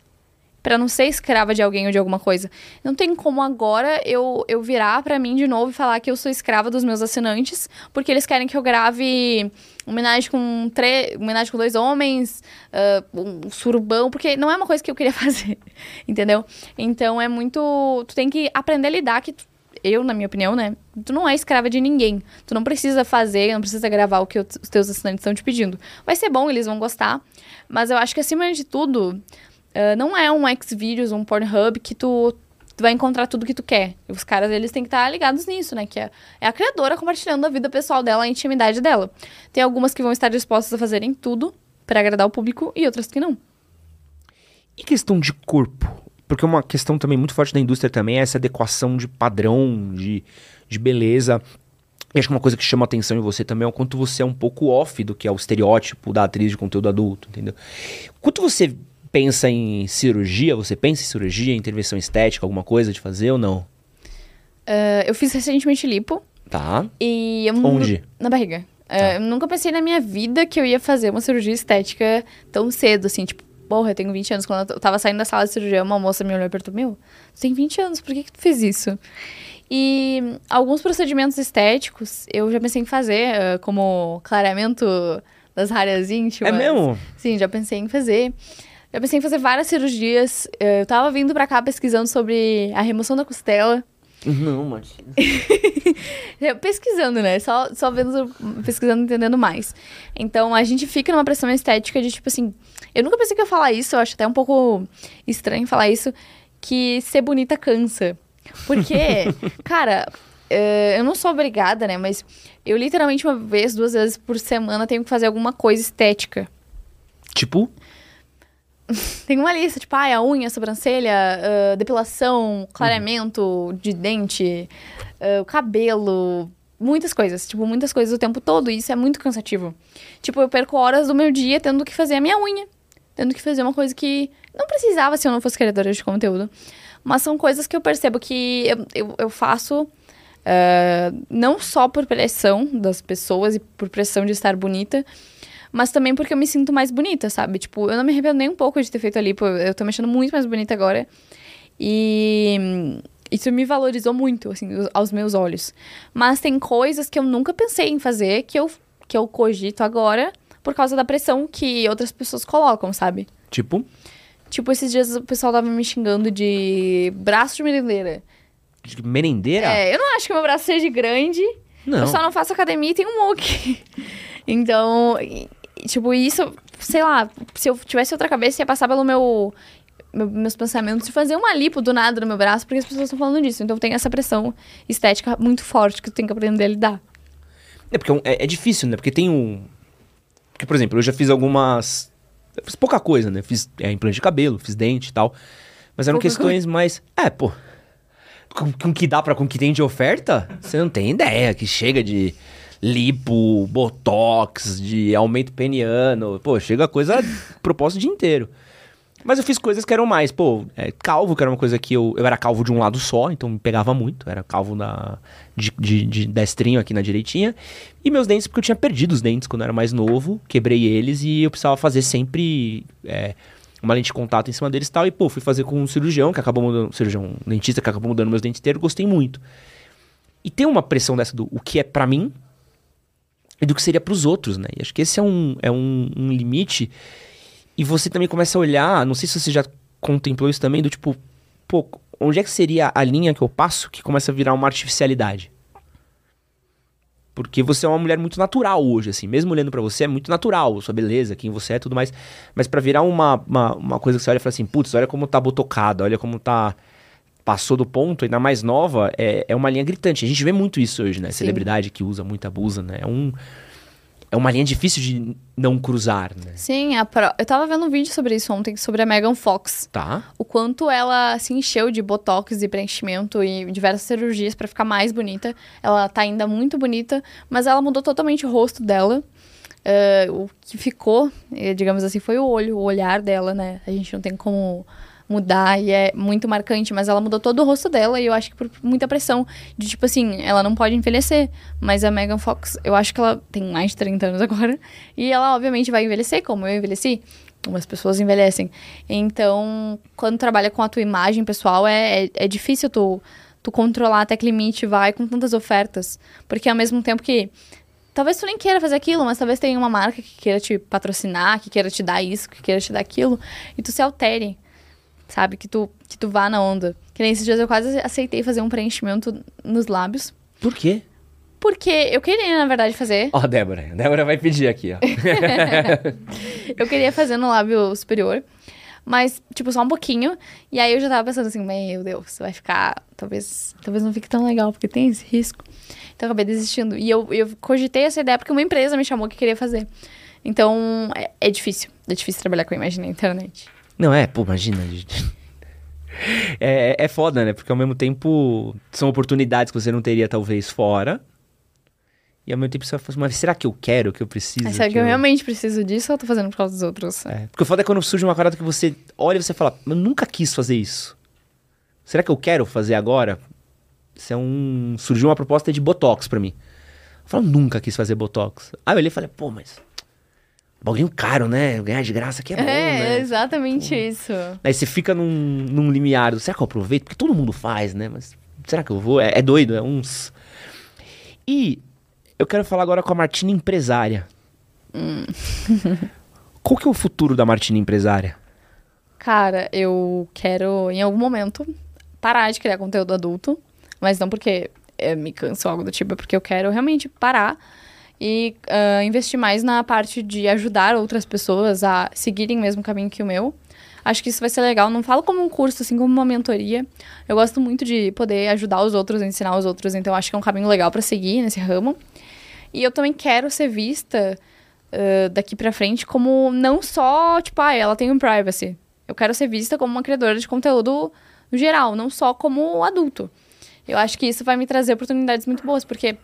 Pra não ser escrava de alguém ou de alguma coisa. Não tem como agora eu, eu virar pra mim de novo e falar que eu sou escrava dos meus assinantes, porque eles querem que eu grave homenagem com, tre homenagem com dois homens, ah, um surubão, porque não é uma coisa que eu queria fazer, entendeu? Então é muito. Tu tem que aprender a lidar que tu- eu, na minha opinião, né? Tu não é escrava de ninguém. Tu não precisa fazer, não precisa gravar o que os teus assinantes estão te pedindo. Vai ser bom, eles vão gostar. Mas eu acho que acima de tudo, ah, não é um Xvideos, um Pornhub que tu, tu vai encontrar tudo que tu quer. E os caras, eles têm que estar ligados nisso, né? Que é, é a criadora compartilhando a vida pessoal dela, a intimidade dela. Tem algumas que vão estar dispostas a fazerem tudo pra agradar o público e outras que não. E questão de corpo? Porque uma questão também muito forte da indústria também é essa adequação de padrão, de, de beleza. E acho que uma coisa que chama atenção em você também é o quanto você é um pouco off do que é o estereótipo da atriz de conteúdo adulto, entendeu? Quanto você pensa em cirurgia, você pensa em cirurgia, intervenção estética, alguma coisa de fazer ou não? Ah, eu fiz recentemente lipo Tá. e eu Onde? Na barriga. Ah, eu nunca pensei na minha vida que eu ia fazer uma cirurgia estética tão cedo, assim, tipo, porra, eu tenho 20 anos. Quando eu tava saindo da sala de cirurgia, uma moça me olhou e perguntou: Meu, você tem 20 anos, por que, que tu fez isso? E alguns procedimentos estéticos eu já pensei em fazer, ah, como clareamento das áreas íntimas. É mesmo? Sim, já pensei em fazer. Já pensei em fazer várias cirurgias. Eh, Eu tava vindo pra cá pesquisando sobre a remoção da costela. Não, Martina. É, Pesquisando, né? Só, só vendo, pesquisando, entendendo mais. Então, a gente fica numa pressão estética de, tipo assim... Eu nunca pensei que eu ia falar isso, eu acho até um pouco estranho falar isso, que ser bonita cansa. Porque, cara, é, eu não sou obrigada, né? Mas eu literalmente uma vez, duas vezes por semana tenho que fazer alguma coisa estética. Tipo, Tem uma lista, tipo, ah, a unha, a sobrancelha, ah, depilação, clareamento de dente, o cabelo, muitas coisas, tipo, muitas coisas o tempo todo, e isso é muito cansativo. Tipo, eu perco horas do meu dia tendo que fazer a minha unha, tendo que fazer uma coisa que não precisava se eu não fosse criadora de conteúdo. Mas são coisas que eu percebo que eu, eu, eu faço uh, não só por pressão das pessoas e por pressão de estar bonita, mas também porque eu me sinto mais bonita, sabe? Tipo, eu não me arrependo nem um pouco de ter feito ali, eu tô me achando muito mais bonita agora. E isso me valorizou muito, assim, aos meus olhos. Mas tem coisas que eu nunca pensei em fazer que eu, que eu cogito agora por causa da pressão que outras pessoas colocam, sabe? Tipo? Tipo, esses dias o pessoal tava me xingando de braço de merendeira. De merendeira? É, eu não acho que meu braço seja grande. Não. Eu só não faço academia e tenho um muque. então, tipo, isso, sei lá, se eu tivesse outra cabeça, ia passar pelo meu meus pensamentos de fazer uma lipo do nada no meu braço, porque as pessoas estão falando disso. Então tem essa pressão estética muito forte que tu tem que aprender a lidar. É porque é, é, é difícil, né? Porque tem um. Porque, por exemplo, eu já fiz algumas. Eu fiz pouca coisa, né? Fiz é, implante de cabelo, fiz dente e tal. Mas eram pouca questões coisa. mais. É, pô. Com, com que dá pra. Com que tem de oferta, você não tem ideia. Que chega de lipo, botox, de aumento peniano. Pô, chega coisa propósito o dia inteiro. Mas eu fiz coisas que eram mais, pô, é, calvo, que era uma coisa que eu. Eu era calvo de um lado só, então me pegava muito. Era calvo na, de, de, de destrinho aqui na direitinha. E meus dentes, porque eu tinha perdido os dentes quando eu era mais novo, quebrei eles e eu precisava fazer sempre é, uma lente de contato em cima deles e tal. E, pô, fui fazer com um cirurgião que acabou mudando. Cirurgião, um dentista que acabou mudando meus dentes inteiros, gostei muito. E tem uma pressão dessa do o que é para mim e do que seria para os outros, né? E acho que esse é um, é um, um limite e você também começa a olhar, não sei se você já contemplou isso também, do tipo, pô, onde é que seria a linha que eu passo que começa a virar uma artificialidade? Porque você é uma mulher muito natural hoje, assim. Mesmo olhando para você, é muito natural, sua beleza, quem você é tudo mais. Mas para virar uma, uma, uma, coisa que você olha e fala assim, putz, olha como tá botocada, olha como tá. Passou do ponto, ainda mais nova, é, é uma linha gritante. A gente vê muito isso hoje, né? Sim. Celebridade que usa muito, abusa, né? É um é uma linha difícil de não cruzar, né? Sim, pro... eu tava vendo um vídeo sobre isso ontem, sobre a Megan Fox. Tá. O quanto ela se encheu de botox e preenchimento e diversas cirurgias para ficar mais bonita. Ela tá ainda muito bonita, mas ela mudou totalmente o rosto dela. Uh, o que ficou, eh, digamos assim, foi o olho, o olhar dela, né? A gente não tem como mudar e é muito marcante, mas ela mudou todo o rosto dela e eu acho que por muita pressão de tipo assim, ela não pode envelhecer, mas a Megan Fox, eu acho que ela tem mais de 30 anos agora e ela obviamente vai envelhecer como eu envelheci. Como as pessoas envelhecem. Então, quando trabalha com a tua imagem pessoal, é, é, é difícil tu, tu controlar até que limite vai com tantas ofertas. Porque ao mesmo tempo que talvez tu nem queira fazer aquilo, mas talvez tenha uma marca que queira te patrocinar, que queira te dar isso, que queira te dar aquilo, e tu se altere sabe? Que tu, que tu vá na onda. Que nem esses dias eu quase aceitei fazer um preenchimento nos lábios. Por quê? Porque eu queria, na verdade, fazer. Ó, oh, Débora. Débora vai pedir aqui, ó. eu queria fazer no lábio superior. Mas, tipo, só um pouquinho. E aí eu já tava pensando assim, meu Deus, vai ficar. Talvez, talvez não fique tão legal, porque tem esse risco. Então eu acabei desistindo. E eu, eu cogitei essa ideia porque uma empresa me chamou que queria fazer. Então, é, é difícil. É difícil trabalhar com imagem na internet. Não, é, pô, imagina. É, é foda, né? Porque ao mesmo tempo são oportunidades que você não teria, talvez, fora. E ao mesmo tempo você vai falar, mas será que eu quero, que eu preciso? É, será que, que eu, realmente preciso disso ou eu tô fazendo por causa dos outros? É. Porque o foda é quando surge uma parada que você olha e você fala, eu nunca quis fazer isso. Será que eu quero fazer agora? Isso é um... Surgiu uma proposta de Botox pra mim. Eu falo, nunca quis fazer Botox. Aí eu olhei e falei, pô, mas bagulho caro, né? Ganhar de graça aqui é bom, é, né? É, exatamente isso. Aí você fica num, num limiar. Será que eu aproveito? Porque todo mundo faz, né? Mas será que eu vou? É, é doido, é uns... E eu quero falar agora com a Martina empresária. Hum. Qual que é o futuro da Martina empresária? Cara, eu quero, em algum momento, parar de criar conteúdo adulto. Mas não porque é, me canso ou algo do tipo, é porque eu quero realmente parar e uh, investir mais na parte de ajudar outras pessoas a seguirem o mesmo caminho que o meu. Acho que isso vai ser legal. Não falo como um curso, assim como uma mentoria. Eu gosto muito de poder ajudar os outros, ensinar os outros, então acho que é um caminho legal para seguir nesse ramo. E eu também quero ser vista uh, daqui para frente como não só, tipo, ah, ela tem um privacy. Eu quero ser vista como uma criadora de conteúdo geral, não só como adulto. Eu acho que isso vai me trazer oportunidades muito boas, porque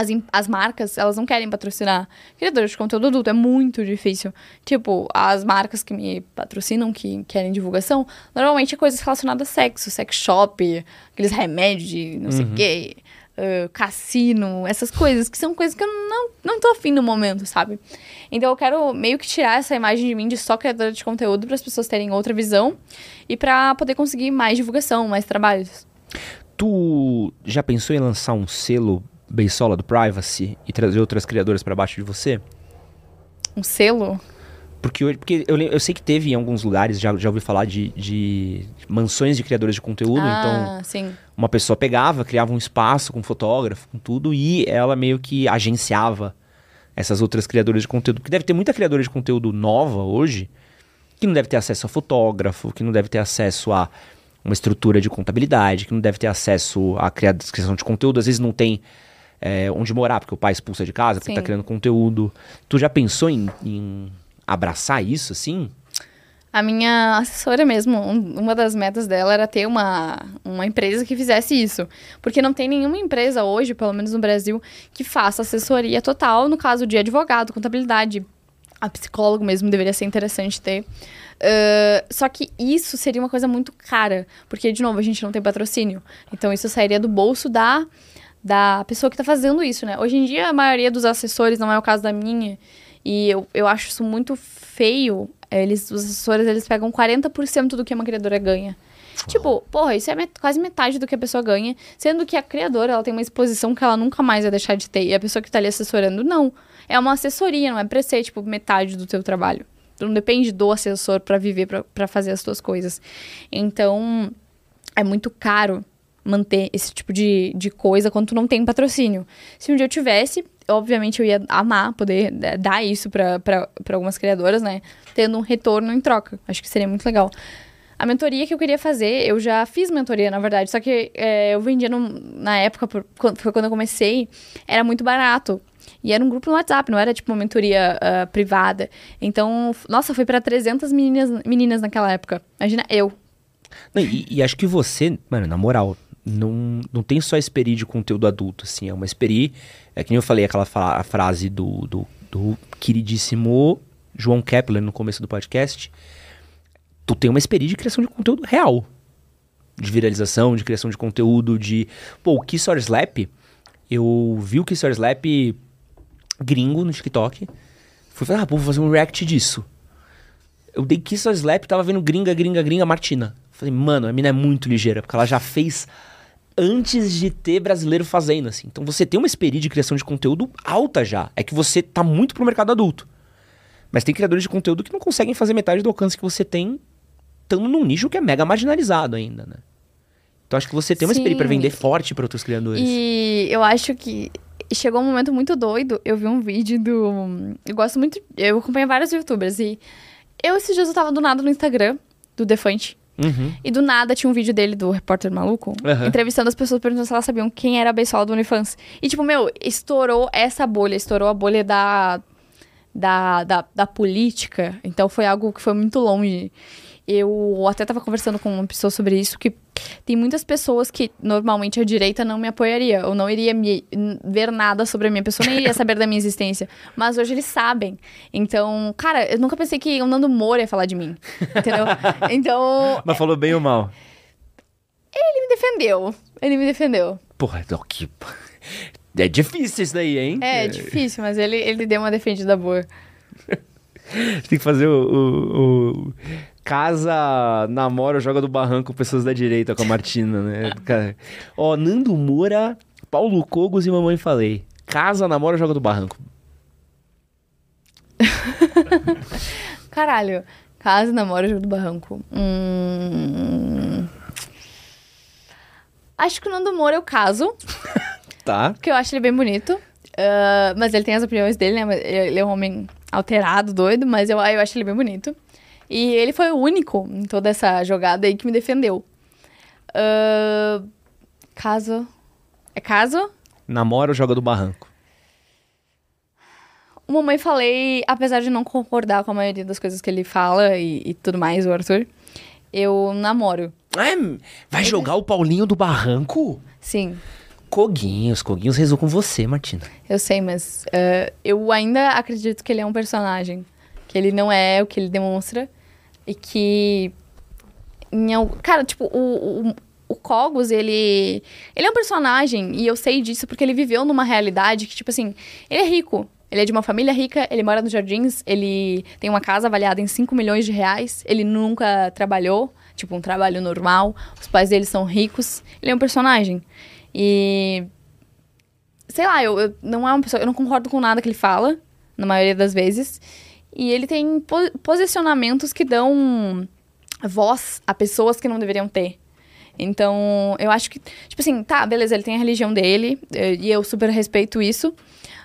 as, as marcas, elas não querem patrocinar criadores de conteúdo adulto, é muito difícil. Tipo, as marcas que me patrocinam, que querem divulgação, normalmente é coisas relacionadas a sexo, sex shop, aqueles remédios de não sei o quê, ah, cassino, essas coisas, que são coisas que eu não, não tô afim no momento, sabe? Então eu quero meio que tirar essa imagem de mim de só criadora de conteúdo para as pessoas terem outra visão e para poder conseguir mais divulgação, mais trabalhos. Tu já pensou em lançar um selo Beisola do Privacy e trazer outras criadoras pra baixo de você? Um selo? Porque, hoje- porque eu, eu sei que teve em alguns lugares, já, já ouvi falar de, de mansões de criadores de conteúdo, então ah, sim. uma pessoa pegava, criava um espaço com fotógrafo, com tudo, e ela meio que agenciava essas outras criadoras de conteúdo. Porque deve ter muita criadora de conteúdo nova hoje que não deve ter acesso a fotógrafo, que não deve ter acesso a uma estrutura de contabilidade, que não deve ter acesso à cria- criação de conteúdo, às vezes não tem é, onde morar, porque o pai expulsa de casa, porque Sim. tá criando conteúdo. Tu já pensou em, em abraçar isso, assim? A minha assessora mesmo, um- uma das metas dela era ter uma, uma empresa que fizesse isso. Porque não tem nenhuma empresa hoje, pelo menos no Brasil, que faça assessoria total, no caso de advogado, contabilidade. A psicólogo mesmo deveria ser interessante ter. Ah, só que isso seria uma coisa muito cara, porque, de novo, a gente não tem patrocínio. Então, isso sairia do bolso da, da pessoa que está fazendo isso, né? Hoje em dia, a maioria dos assessores, não é o caso da minha, e eu, eu acho isso muito feio. Eles, os assessores, eles pegam 40% do que uma criadora ganha. Tipo, porra, isso é met- quase metade do que a pessoa ganha, sendo que a criadora, ela tem uma exposição que ela nunca mais vai deixar de ter. E a pessoa que tá ali assessorando, não. É uma assessoria, não é pra ser, tipo, metade do teu trabalho. Tu não depende do assessor pra viver, pra- pra fazer as tuas coisas. Então, é muito caro manter esse tipo de, de coisa quando tu não tem patrocínio. Se um dia eu tivesse, obviamente eu ia amar poder eh, dar isso pra algumas criadoras, né? Tendo um retorno em troca. Acho que seria muito legal. A mentoria que eu queria fazer, eu já fiz mentoria, na verdade, só que eh, eu vendia na época, por- quando- foi quando eu comecei, era muito barato. E era um grupo no WhatsApp, não era tipo uma mentoria ah, privada. Então, nossa, foi pra 300 meninas, meninas naquela época. Imagina eu. Não, e, e acho que você, mano, na moral, não, não tem só experi de conteúdo adulto, assim, é uma experi, é que nem eu falei aquela fa- a frase do, do, do queridíssimo João Kepler no começo do podcast, tu tem uma experi de criação de conteúdo real, de viralização, de criação de conteúdo, de... Pô, o Kiss Slap, eu vi o Kiss Slap gringo no TikTok, fui falar, ah, pô, vou fazer um react disso. Eu dei Kiss or Slap, tava vendo gringa, gringa, gringa, Martina. Falei, mano, a mina é muito ligeira, porque ela já fez antes de ter brasileiro fazendo, assim. Então você tem uma experiência de criação de conteúdo alta já. É que você tá muito pro mercado adulto. Mas tem criadores de conteúdo que não conseguem fazer metade do alcance que você tem, estando num nicho que é mega marginalizado ainda, né? Então acho que você tem uma Sim. experiência pra vender forte pra outros criadores. E eu acho que chegou um momento muito doido. Eu vi um vídeo do. Eu gosto muito. Eu acompanho vários youtubers e. Eu esses dias eu tava do nada no Instagram do Defante. Uhum. E do nada tinha um vídeo dele, do repórter maluco, Aham. entrevistando as pessoas, perguntando se elas sabiam quem era a Beisola do OnlyFans. E, tipo, meu, estourou essa bolha, estourou a bolha da, da, da, da política. Então foi algo que foi muito longe. Eu até tava conversando com uma pessoa sobre isso, que tem muitas pessoas que normalmente a direita não me apoiaria, ou não iria me ver nada sobre a minha pessoa, nem iria saber da minha existência. Mas hoje eles sabem. Então, cara, eu nunca pensei que o Nando Moura ia falar de mim. Entendeu? Então, Mas falou bem ou mal? ele me defendeu. Ele me defendeu. Porra, não, que... É difícil isso daí, hein? É, difícil, mas ele, ele deu uma defendida boa. Tem que fazer o, o- o- Casa, namora, joga do barranco pessoas da direita com a Martina, né? Ó, Nando Moura, Paulo Cogos e Mamãe Falei. Casa, namora, joga do barranco. Caralho. Casa, namora, jogo do barranco. Hum... Acho que o Nando Moura eu caso, Tá? porque eu acho ele bem bonito. Ah, mas ele tem as opiniões dele, né? Ele é um homem alterado, doido, mas eu, eu acho ele bem bonito. E ele foi o único em toda essa jogada aí que me defendeu. Ah, caso. É caso? Namora ou joga do barranco? O Mamãe Falei, apesar de não concordar com a maioria das coisas que ele fala e, e tudo mais, o Arthur, eu namoro. É, vai jogar o Paulinho do barranco? Sim. Coguinhos, Coguinhos rezou com você, Martina. Eu sei, mas uh, eu ainda acredito que ele é um personagem. Que ele não é o que ele demonstra. E que. Em, cara, tipo, o, o, o Cogos, ele. Ele é um personagem, e eu sei disso porque ele viveu numa realidade que, tipo assim, ele é rico. Ele é de uma família rica, ele mora nos jardins, ele tem uma casa avaliada em 5 milhões de reais, ele nunca trabalhou, tipo, um trabalho normal, os pais dele são ricos, ele é um personagem. E. Sei lá, eu, eu não é uma pessoa. Eu não concordo com nada que ele fala, na maioria das vezes. E ele tem po posicionamentos que dão voz a pessoas que não deveriam ter. Então, eu acho que, tipo assim, tá, beleza, ele tem a religião dele, eh, e eu super respeito isso.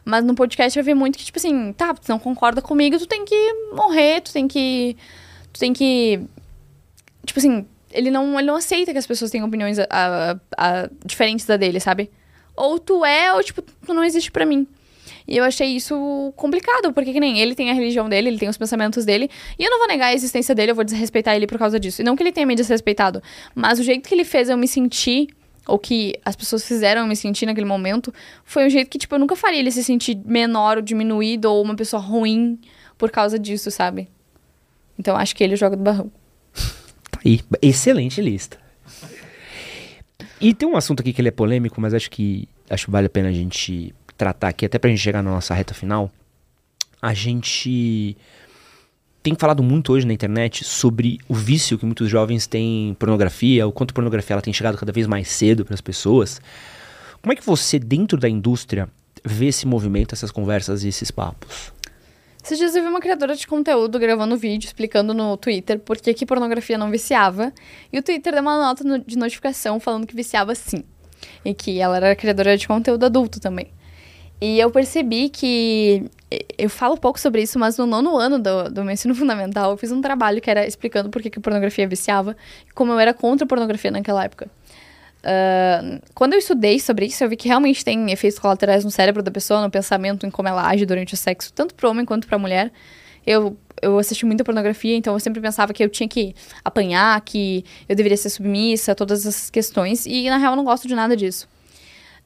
Mas no podcast eu vi muito que, tipo assim, tá, tu não concorda comigo, tu tem que morrer, tu tem que. Tu tem que. Tipo assim, ele não, ele não aceita que as pessoas tenham opiniões a, a, a, diferentes da dele, sabe? Ou tu é, ou tipo, tu não existe para mim. E eu achei isso complicado, porque que nem ele tem a religião dele, ele tem os pensamentos dele, e eu não vou negar a existência dele, eu vou desrespeitar ele por causa disso. E não que ele tenha me desrespeitado, mas o jeito que ele fez eu me sentir, ou que as pessoas fizeram eu me sentir naquele momento, foi um jeito que, tipo, eu nunca faria ele se sentir menor ou diminuído, ou uma pessoa ruim por causa disso, sabe? Então acho que ele joga do barrão. Tá aí, excelente lista. E tem um assunto aqui que ele é polêmico, mas acho que acho que vale a pena a gente tratar aqui, até pra gente chegar na nossa reta final, a gente tem falado muito hoje na internet sobre o vício que muitos jovens têm em pornografia, o quanto pornografia ela tem chegado cada vez mais cedo para as pessoas. Como é que você, dentro da indústria, vê esse movimento, essas conversas e esses papos? Esses dias eu vi uma criadora de conteúdo gravando vídeo explicando no Twitter por que, que pornografia não viciava. E o Twitter deu uma nota no, de notificação falando que viciava sim. E que ela era criadora de conteúdo adulto também. E eu percebi que. Eu falo pouco sobre isso, mas no nono ano do, do meu ensino fundamental, eu fiz um trabalho que era explicando por que, que pornografia viciava e como eu era contra a pornografia naquela época. Uh, quando eu estudei sobre isso, eu vi que realmente tem efeitos colaterais no cérebro da pessoa, no pensamento, em como ela age durante o sexo, tanto para homem quanto para mulher. Eu, eu assisti muita pornografia, então eu sempre pensava que eu tinha que apanhar, que eu deveria ser submissa, todas essas questões, e na real eu não gosto de nada disso.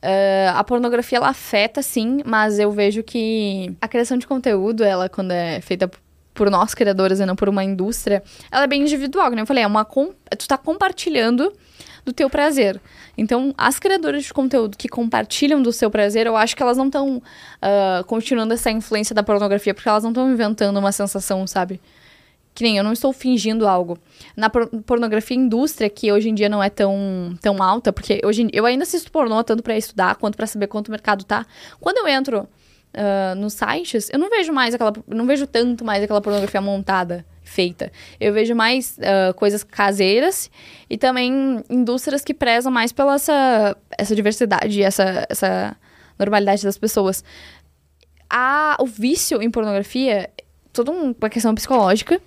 Uh, a pornografia ela afeta sim, mas eu vejo que a criação de conteúdo, ela quando é feita por nós criadores e não por uma indústria, ela é bem individual, como eu falei, é uma tu tá compartilhando do teu prazer. Então, as criadoras de conteúdo que compartilham do seu prazer, eu acho que elas não estão uh, ah, continuando essa influência da pornografia, porque elas não estão inventando uma sensação, sabe? Que nem eu não estou fingindo algo. Na por pornografia indústria, que hoje em dia não é tão, tão alta, porque hoje eu ainda assisto pornô tanto para estudar quanto para saber quanto o mercado tá. Quando eu entro uh, nos sites, eu não vejo mais aquela. Não vejo tanto mais aquela pornografia montada, feita. Eu vejo mais uh, coisas caseiras e também indústrias que prezam mais pela essa, essa diversidade, essa, essa normalidade das pessoas. A, o vício em pornografia, toda uma questão psicológica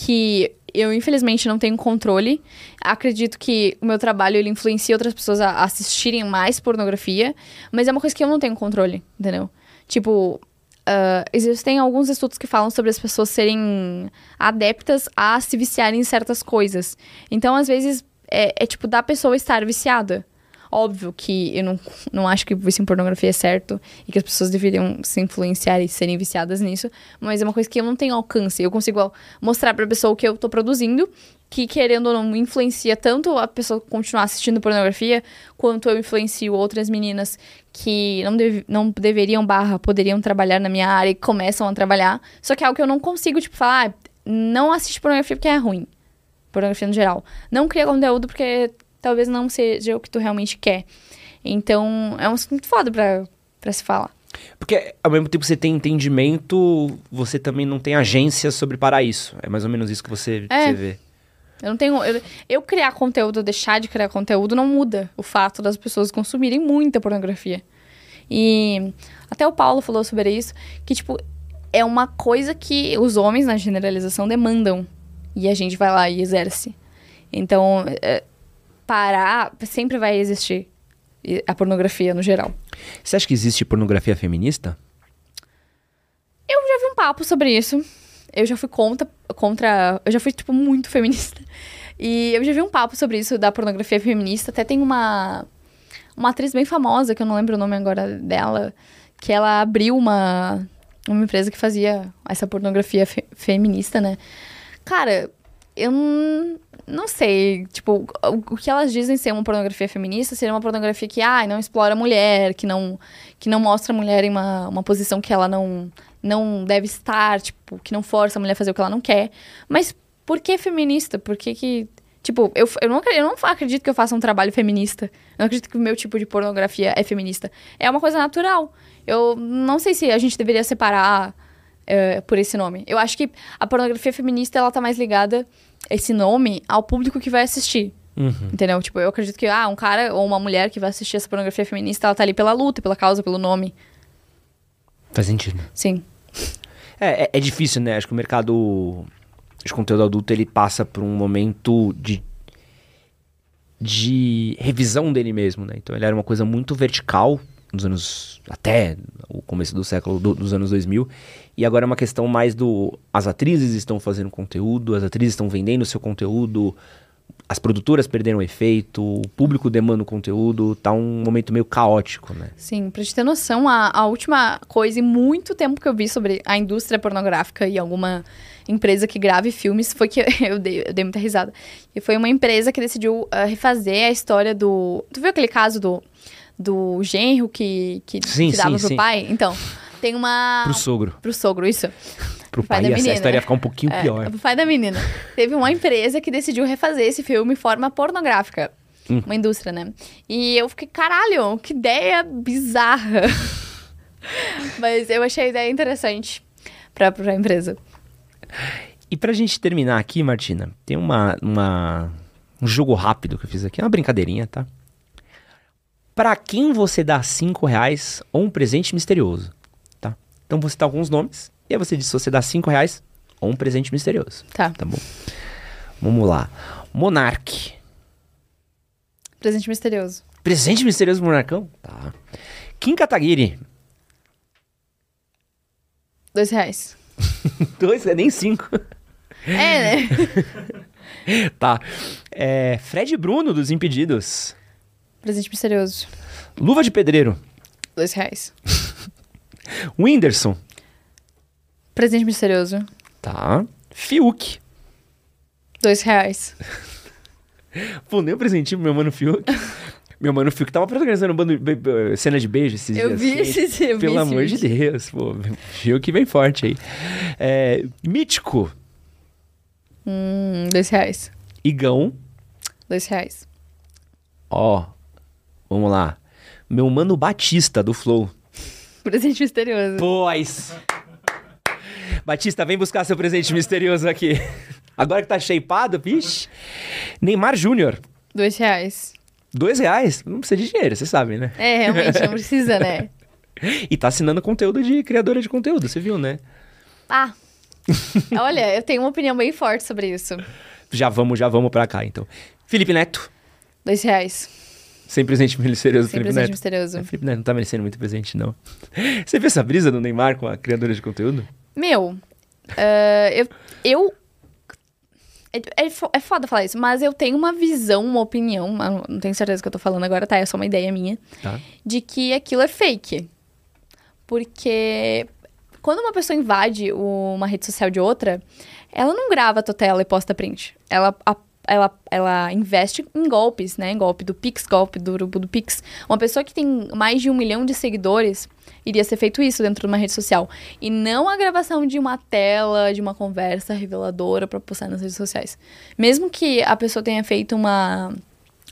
que eu infelizmente não tenho controle. Acredito que o meu trabalho ele influencia outras pessoas a assistirem mais pornografia, mas é uma coisa que eu não tenho controle, entendeu? Tipo, uh, existem alguns estudos que falam sobre as pessoas serem adeptas a se viciarem em certas coisas. Então, às vezes, é, é tipo da pessoa estar viciada. Óbvio que eu não, não acho que vício em pornografia é certo e que as pessoas deveriam se influenciar e serem viciadas nisso, mas é uma coisa que eu não tenho alcance. Eu consigo mostrar pra pessoa o que eu tô produzindo, que querendo ou não influencia tanto a pessoa continuar assistindo pornografia, quanto eu influencio outras meninas que não, não deveriam barra, poderiam trabalhar na minha área e começam a trabalhar. Só que é algo que eu não consigo, tipo, falar, ah, não assiste pornografia porque é ruim. Pornografia no geral. Não cria conteúdo porque talvez não seja o que tu realmente quer. Então, é um assunto muito foda pra, pra se falar. Porque ao mesmo tempo que você tem entendimento, você também não tem agência sobre parar isso. É mais ou menos isso que você, é. você vê. Eu não tenho. Eu, eu, criar conteúdo, deixar de criar conteúdo, não muda o fato das pessoas consumirem muita pornografia. E até o Paulo falou sobre isso, que, tipo, é uma coisa que os homens, na generalização, demandam. E a gente vai lá e exerce. Então, é, parar, sempre vai existir a pornografia no geral. Você acha que existe pornografia feminista? Eu já vi um papo sobre isso. Eu já fui contra, contra. Eu já fui, tipo, muito feminista. E eu já vi um papo sobre isso da pornografia feminista. Até tem uma. uma atriz bem famosa, que eu não lembro o nome agora dela, que ela abriu uma, uma empresa que fazia essa pornografia fe- feminista, né? Cara, eu não, não sei, tipo, o, o que elas dizem ser uma pornografia feminista seria uma pornografia que, ah, não explora a mulher, que não, que não mostra a mulher em uma, uma posição que ela não, não deve estar, tipo, que não força a mulher a fazer o que ela não quer. Mas por que feminista? Por que que... Tipo, eu, eu, não, eu não acredito que eu faça um trabalho feminista. Eu não acredito que o meu tipo de pornografia é feminista. É uma coisa natural. Eu não sei se a gente deveria separar é, por esse nome. Eu acho que a pornografia feminista, ela tá mais ligada, esse nome, ao público que vai assistir. Uhum. Entendeu? Tipo, eu acredito que, ah, um cara ou uma mulher que vai assistir essa pornografia feminista, ela tá ali pela luta, pela causa, pelo nome. Faz sentido. Sim. É, é, é difícil, né? Acho que o mercado de conteúdo adulto ele passa por um momento de de revisão dele mesmo, né? Então ele era uma coisa muito vertical nos anos até o começo do século do- dos anos 2000 e agora é uma questão mais do as atrizes estão fazendo conteúdo, as atrizes estão vendendo seu conteúdo, as produtoras perderam efeito, o público demanda o conteúdo, tá um momento meio caótico, né? Sim, pra te ter noção, a, a última coisa em muito tempo que eu vi sobre a indústria pornográfica e alguma empresa que grave filmes foi que eu dei, eu dei muita risada. E foi uma empresa que decidiu ah, refazer a história do. Tu viu aquele caso do, do genro que, que, Sim, que dava sim, pro sim. pai? Então, tem uma. Pro sogro, pro sogro, isso. pro pai pai, da menina, história né? ia ficar um pouquinho É, pior. o pai da menina. Teve uma empresa que decidiu refazer esse filme em forma pornográfica. Hum. Uma indústria, né? E eu fiquei, caralho, que ideia bizarra. Mas eu achei a ideia interessante pra, pra empresa. E pra gente terminar aqui, Martina, tem uma, uma- um jogo rápido que eu fiz aqui, é uma brincadeirinha, tá? Pra quem você dá 5 reais ou um presente misterioso? Então você dá alguns nomes, e aí você diz se você dá 5 reais ou um presente misterioso, Tá. tá bom? Vamos lá. Monark. Presente misterioso. Presente misterioso Monarcão? Tá. Kim Kataguiri. Dois reais. Dois, é nem cinco. É, né? tá. É, Fred Bruno, dos Impedidos. Presente misterioso. Luva de Pedreiro. Dois reais. Whindersson. Presente misterioso. Tá. Fiuk. Dois reais. Pô, nem um presentinho pro meu mano Fiuk. meu mano Fiuk tava protagonizando um bando de, cena de beijo esses Eu dias. vi Gente, esse, eu vi Pelo esse amor de vídeo. Deus, pô. Fiuk vem forte aí. É, Mítico. Hum, dois reais. Igão. Dois reais. Ó, vamos lá. Meu mano Batista, do Flow. Presente misterioso. Pois. Batista, vem buscar seu presente misterioso aqui. Agora que tá shapeado, vixe. Neymar Júnior. Dois reais. Dois reais? Não precisa de dinheiro, você sabe, né? É, realmente, não precisa, né? E tá assinando conteúdo de criadora de conteúdo, você viu, né? Ah. Olha, eu tenho uma opinião bem forte sobre isso. Já vamos, já vamos pra cá, então. Felipe Neto. Dois reais. Sem presente misterioso, Sem Felipe presente Neto. misterioso. É, Felipe Neto não tá merecendo muito presente, não. Você viu essa brisa do Neymar com a criadora de conteúdo? Meu, eh, eu. eu é, é, é foda falar isso, mas eu tenho uma visão, uma opinião, não tenho certeza do que eu tô falando agora, tá? É só uma ideia minha, Tá. de que aquilo é fake. Porque quando uma pessoa invade uma rede social de outra, ela não grava a tua tela e posta print. Ela, ela, ela investe em golpes, né? Golpe do Pix, golpe do urubu do Pix. Uma pessoa que tem mais de um milhão de seguidores iria ser feito isso dentro de uma rede social. E não a gravação de uma tela, de uma conversa reveladora pra postar nas redes sociais. Mesmo que a pessoa tenha feito uma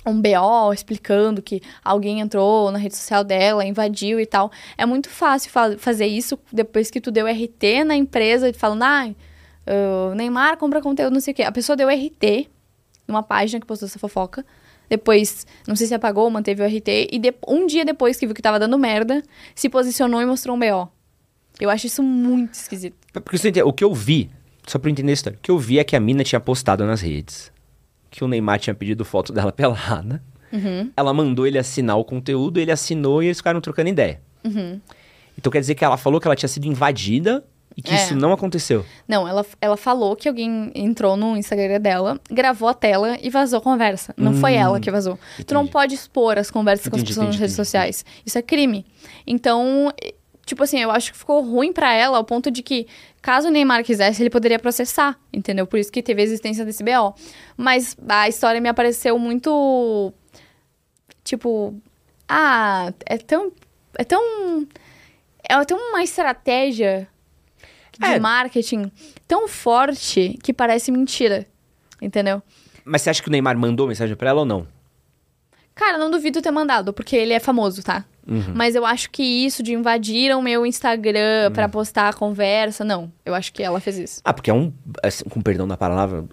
um BO explicando que alguém entrou na rede social dela, invadiu e tal. É muito fácil fa- fazer isso depois que tu deu RT na empresa falando, ah, o Neymar compra conteúdo, não sei o quê. A pessoa deu RT numa página que postou essa fofoca. Depois, não sei se apagou, manteve o RT. E de- um dia depois que viu que tava dando merda, se posicionou e mostrou um BO. Eu acho isso muito esquisito. Porque você entende, o que eu vi, só pra eu entender a história, o que eu vi é que a mina tinha postado nas redes que o Neymar tinha pedido foto dela pelada. Uhum, Ela mandou ele assinar o conteúdo, ele assinou e eles ficaram trocando ideia. uhum. Então quer dizer que ela falou que ela tinha sido invadida e que É. isso não aconteceu. Não, ela, ela falou que alguém entrou no Instagram dela, gravou a tela e vazou a conversa. Não foi ela que vazou. Tu não Hum, entendi. pode expor as conversas com as Entendi, pessoas entendi, nas redes entendi, sociais. Isso é crime. Então, tipo assim, eu acho que ficou ruim pra ela ao ponto de que, caso o Neymar quisesse, ele poderia processar, entendeu? Por isso que teve a existência desse BO. Mas a história me apareceu muito. Tipo. Ah, é tão. É tão. É tão uma estratégia de É. marketing tão forte que parece mentira. Entendeu? Mas você acha que o Neymar mandou mensagem pra ela ou não? Cara, não duvido ter mandado, porque ele é famoso, tá? Uhum. Mas eu acho que isso de invadir o meu Instagram pra postar a conversa, não. Eu acho que ela fez isso. Ah, porque é um. assim, com perdão da palavra,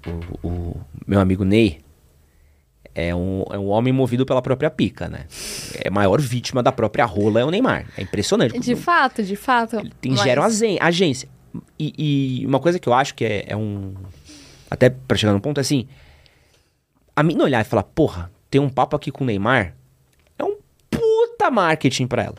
o, o meu amigo Ney é um, é um homem movido pela própria pica, né? É a maior vítima da própria rola é o Neymar. É impressionante. De fato, de fato. Tem mas- gera uma agência. E, e uma coisa que eu acho que é, é um. Até pra chegar no ponto, é assim. A mina olhar e falar, porra, tem um papo aqui com o Neymar. É um puta marketing pra ela.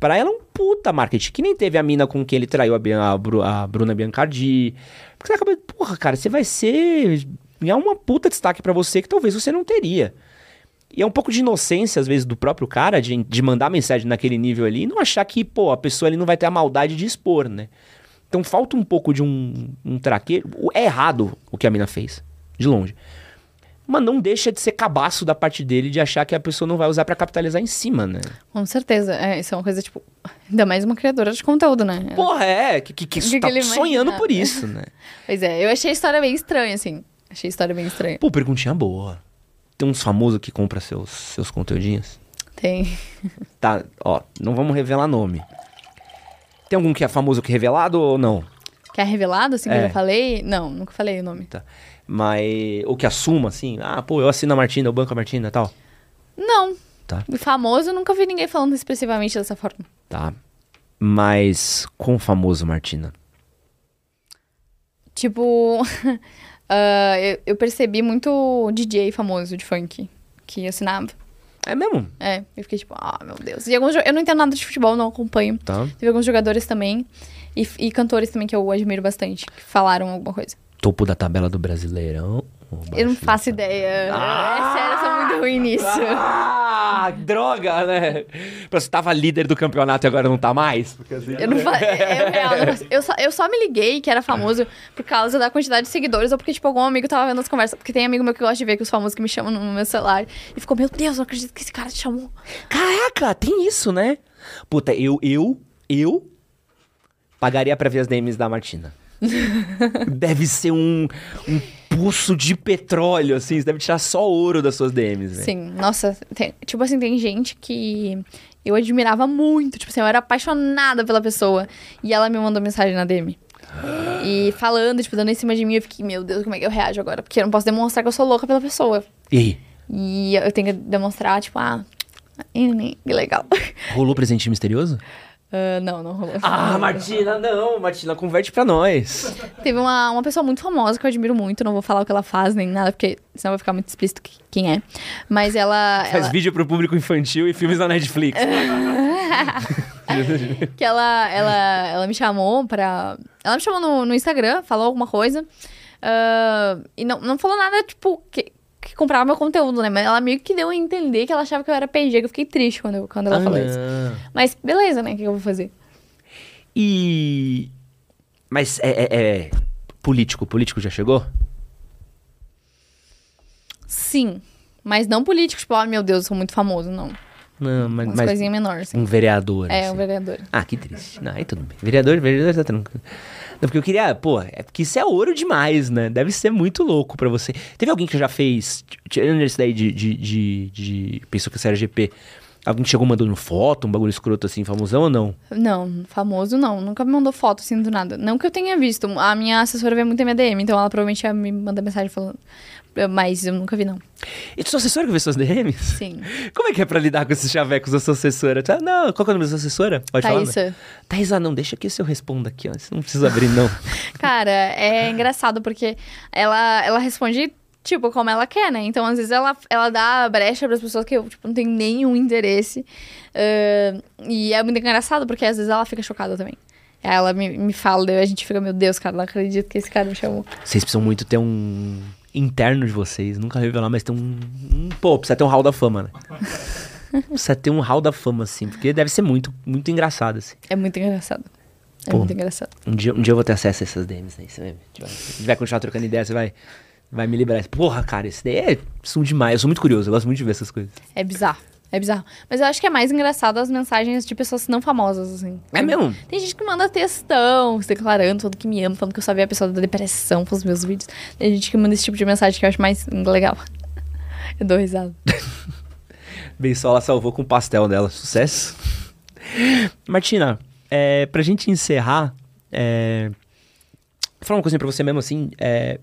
Pra ela é um puta marketing. Que nem teve a mina com quem ele traiu a, a, Bru- a Bruna Biancardi. Porque você acaba. Porra, cara, você vai ser. ganhar uma puta destaque pra você que talvez você não teria. E é um pouco de inocência, às vezes, do próprio cara de, de mandar mensagem naquele nível ali e não achar que, pô, a pessoa ali não vai ter a maldade de expor, né? Então falta um pouco de um, um traqueiro. É errado o que a mina fez, de longe. Mas não deixa de ser cabaço da parte dele de achar que a pessoa não vai usar pra capitalizar em cima, né? Com certeza. É, isso é uma coisa, tipo. Ainda mais uma criadora de conteúdo, né? Porra, é, que, que, que Que tá sonhando por isso, né? Pois é, eu achei a história bem estranha, assim. Achei a história bem estranha. Pô, perguntinha boa. Tem uns famosos que compram seus, seus conteúdinhos? Tem. Tá, ó, não vamos revelar nome. Tem algum que é famoso que é revelado ou não? Quer revelado, assim, que É. eu já falei? Não, nunca falei o nome. Tá. Mas. Ou que assuma, assim, ah, pô, eu assino a Martina, eu banco a Martina e tal. Não. Tá. Famoso, eu nunca vi ninguém falando expressivamente dessa forma. Tá. Mas quão famoso, Martina? Tipo, ah, eu, eu percebi muito DJ famoso de funk que assinava. É mesmo? É, eu fiquei tipo, ah, meu Deus. E alguns, eu não entendo nada de futebol, não acompanho. Tá. Teve alguns jogadores também e, e cantores também que eu admiro bastante, que falaram alguma coisa. Topo da tabela do Brasileirão. Eu não faço ideia. Ah! É sério, eu sou muito ruim nisso. Ah, droga, né? Você tava líder do campeonato e agora não tá mais? Porque assim, Eu não fa... eu, real, não faço- eu, só, eu só me liguei que era famoso por causa da quantidade de seguidores ou porque, tipo, algum amigo tava vendo as conversas. Porque tem amigo meu que gosta de ver que os famosos que me chamam no meu celular. E ficou, meu Deus, eu não acredito que esse cara te chamou. Caraca, tem isso, né? Puta, eu, eu, eu pagaria pra ver as DMs da Martina. deve ser um, um poço de petróleo, assim. Você deve tirar só ouro das suas DMs, né? Sim, nossa, tem- tipo assim, tem gente que eu admirava muito. Tipo assim, eu era apaixonada pela pessoa. E ela me mandou mensagem na DM. E falando, tipo, dando em cima de mim, eu fiquei, meu Deus, como é que eu reajo agora? Porque eu não posso demonstrar que eu sou louca pela pessoa. E aí? E eu tenho que demonstrar, tipo, ah, que legal. Rolou presente misterioso? Ah, não, não rolou. Ah, Martina, não. Martina, converte pra nós. Teve uma, uma pessoa muito famosa que eu admiro muito, não vou falar o que ela faz nem nada, porque senão vai ficar muito explícito que- quem é. Mas ela. Faz ela- vídeo pro público infantil e filmes na Netflix. que ela, ela, ela me chamou pra. Ela me chamou no, no Instagram, falou alguma coisa. ah, e não, não falou nada, tipo, que, que comprava meu conteúdo, né? Mas ela meio que deu a entender que ela achava que eu era PG, que eu fiquei triste quando, eu- quando ela falou isso. Ah. Mas beleza, né? O que eu vou fazer? E. Mas é, é- é político. Político já chegou? Sim. Mas não político, tipo, ah, meu Deus, eu sou muito famoso, não. Não, mas. Umas mas assim. um vereador. É, assim. um vereador. Ah, que triste. Não, aí tudo bem. Vereador, vereador tá tranquilo. Porque eu queria, pô, é porque isso é ouro demais, né? Deve ser muito louco pra você. Teve alguém que já fez, tirando isso daí de, de, de, de- pensou que você era GP, alguém chegou mandando foto, um bagulho escroto assim, famosão ou não? Não, famoso não. Nunca me mandou foto assim do nada. Não que eu tenha visto. A minha assessora vê muito a minha DM, então ela provavelmente me mandar mensagem falando. Mas eu nunca vi, não. E sua assessora que vê suas DMs? Sim. Como é que é pra lidar com esses chavecos da sua assessora? Tá, Não, qual que é o nome da sua assessora? Pode falar? né? Thaísa. Não, deixa que eu responda aqui, ó. Você não precisa abrir, não. Cara, é engraçado porque ela, ela responde, tipo, como ela quer, né? Então, às vezes, ela, ela dá brecha pras pessoas que eu, tipo, não tenho nenhum interesse. Ah, e é muito engraçado porque, às vezes, ela fica chocada também. Ela me, me fala, daí a gente fica, meu Deus, cara, não acredito que esse cara me chamou. Vocês precisam muito ter um interno de vocês, nunca revelar, mas tem um, um pô, precisa ter um hall da fama, né? precisa ter um hall da fama, assim, porque deve ser muito, muito engraçado, assim. É muito engraçado. É Pô. muito engraçado. Um dia, um dia eu vou ter acesso a essas DMs aí, você vai, ver. se vai continuar trocando ideia, você vai, vai me liberar. Porra, cara, esse daí é sum demais, eu sou muito curioso, eu gosto muito de ver essas coisas. É bizarro. É bizarro. Mas eu acho que é mais engraçado as mensagens de pessoas não famosas, assim. É mesmo? Tem gente que manda textão, se declarando, falando que me ama, falando que eu sabia a pessoa da depressão pelos meus vídeos. Tem gente que manda esse tipo de mensagem que eu acho mais legal. Eu dou risada. Bem, só ela salvou com o pastel dela. Sucesso. Martina, é, pra gente encerrar, é, vou falar uma coisinha pra você mesmo, assim, é,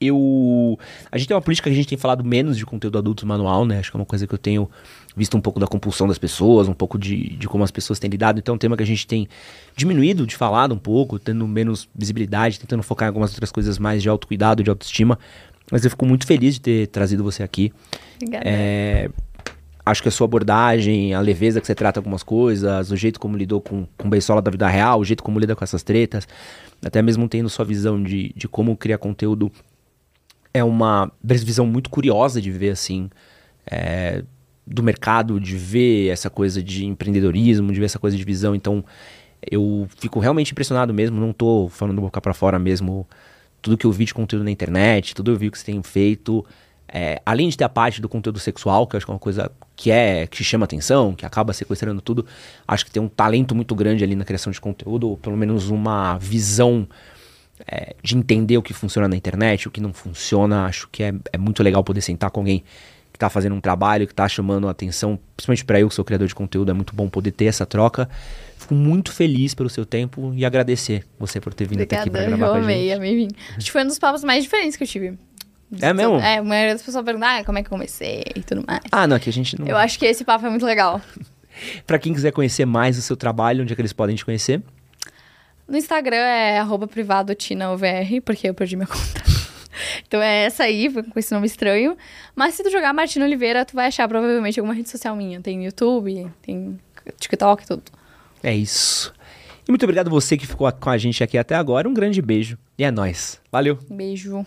eu... A gente tem uma política que a gente tem falado menos de conteúdo adulto manual, né? Acho que é uma coisa que eu tenho visto um pouco da compulsão das pessoas, um pouco de, de como as pessoas têm lidado. Então é um tema que a gente tem diminuído de falado um pouco, tendo menos visibilidade, tentando focar em algumas outras coisas mais de autocuidado, de autoestima. Mas eu fico muito feliz de ter trazido você aqui. Obrigada. É, acho que a sua abordagem, a leveza que você trata algumas coisas, o jeito como lidou com, com o Beisola da vida real, o jeito como lida com essas tretas, até mesmo tendo sua visão de, de como criar conteúdo, é uma visão muito curiosa de ver, assim, é, do mercado, de ver essa coisa de empreendedorismo, de ver essa coisa de visão. Então, eu fico realmente impressionado mesmo, não tô falando boca para fora mesmo, tudo que eu vi de conteúdo na internet, tudo eu vi que você tem feito, é, além de ter a parte do conteúdo sexual, que eu acho que é uma coisa que é que chama atenção, que acaba sequestrando tudo, acho que tem um talento muito grande ali na criação de conteúdo, ou pelo menos uma visão é, de entender o que funciona na internet, o que não funciona. Acho que é, é muito legal poder sentar com alguém que está fazendo um trabalho, que está chamando a atenção, principalmente para eu, que sou criador de conteúdo, é muito bom poder ter essa troca. Fico muito feliz pelo seu tempo e agradecer você por ter vindo até aqui para Obrigada, gravar eu com a amei, gente. amei vir. Acho que foi um dos papos mais diferentes que eu tive. É mesmo? É, a maioria das pessoas pergunta, ah, como é que eu comecei e tudo mais. Ah, não, aqui a gente não. Eu acho que esse papo é muito legal. Para quem quiser conhecer mais o seu trabalho, onde é que eles podem te conhecer? No Instagram é arroba privado TinaOVR, porque eu perdi minha conta. então é essa aí, com esse nome estranho. Mas se tu jogar Martina Oliveira, tu vai achar provavelmente alguma rede social minha. Tem YouTube, tem TikTok, tudo. É isso. E muito obrigado você que ficou com a gente aqui até agora. Um grande beijo e é nóis. Valeu! Beijo.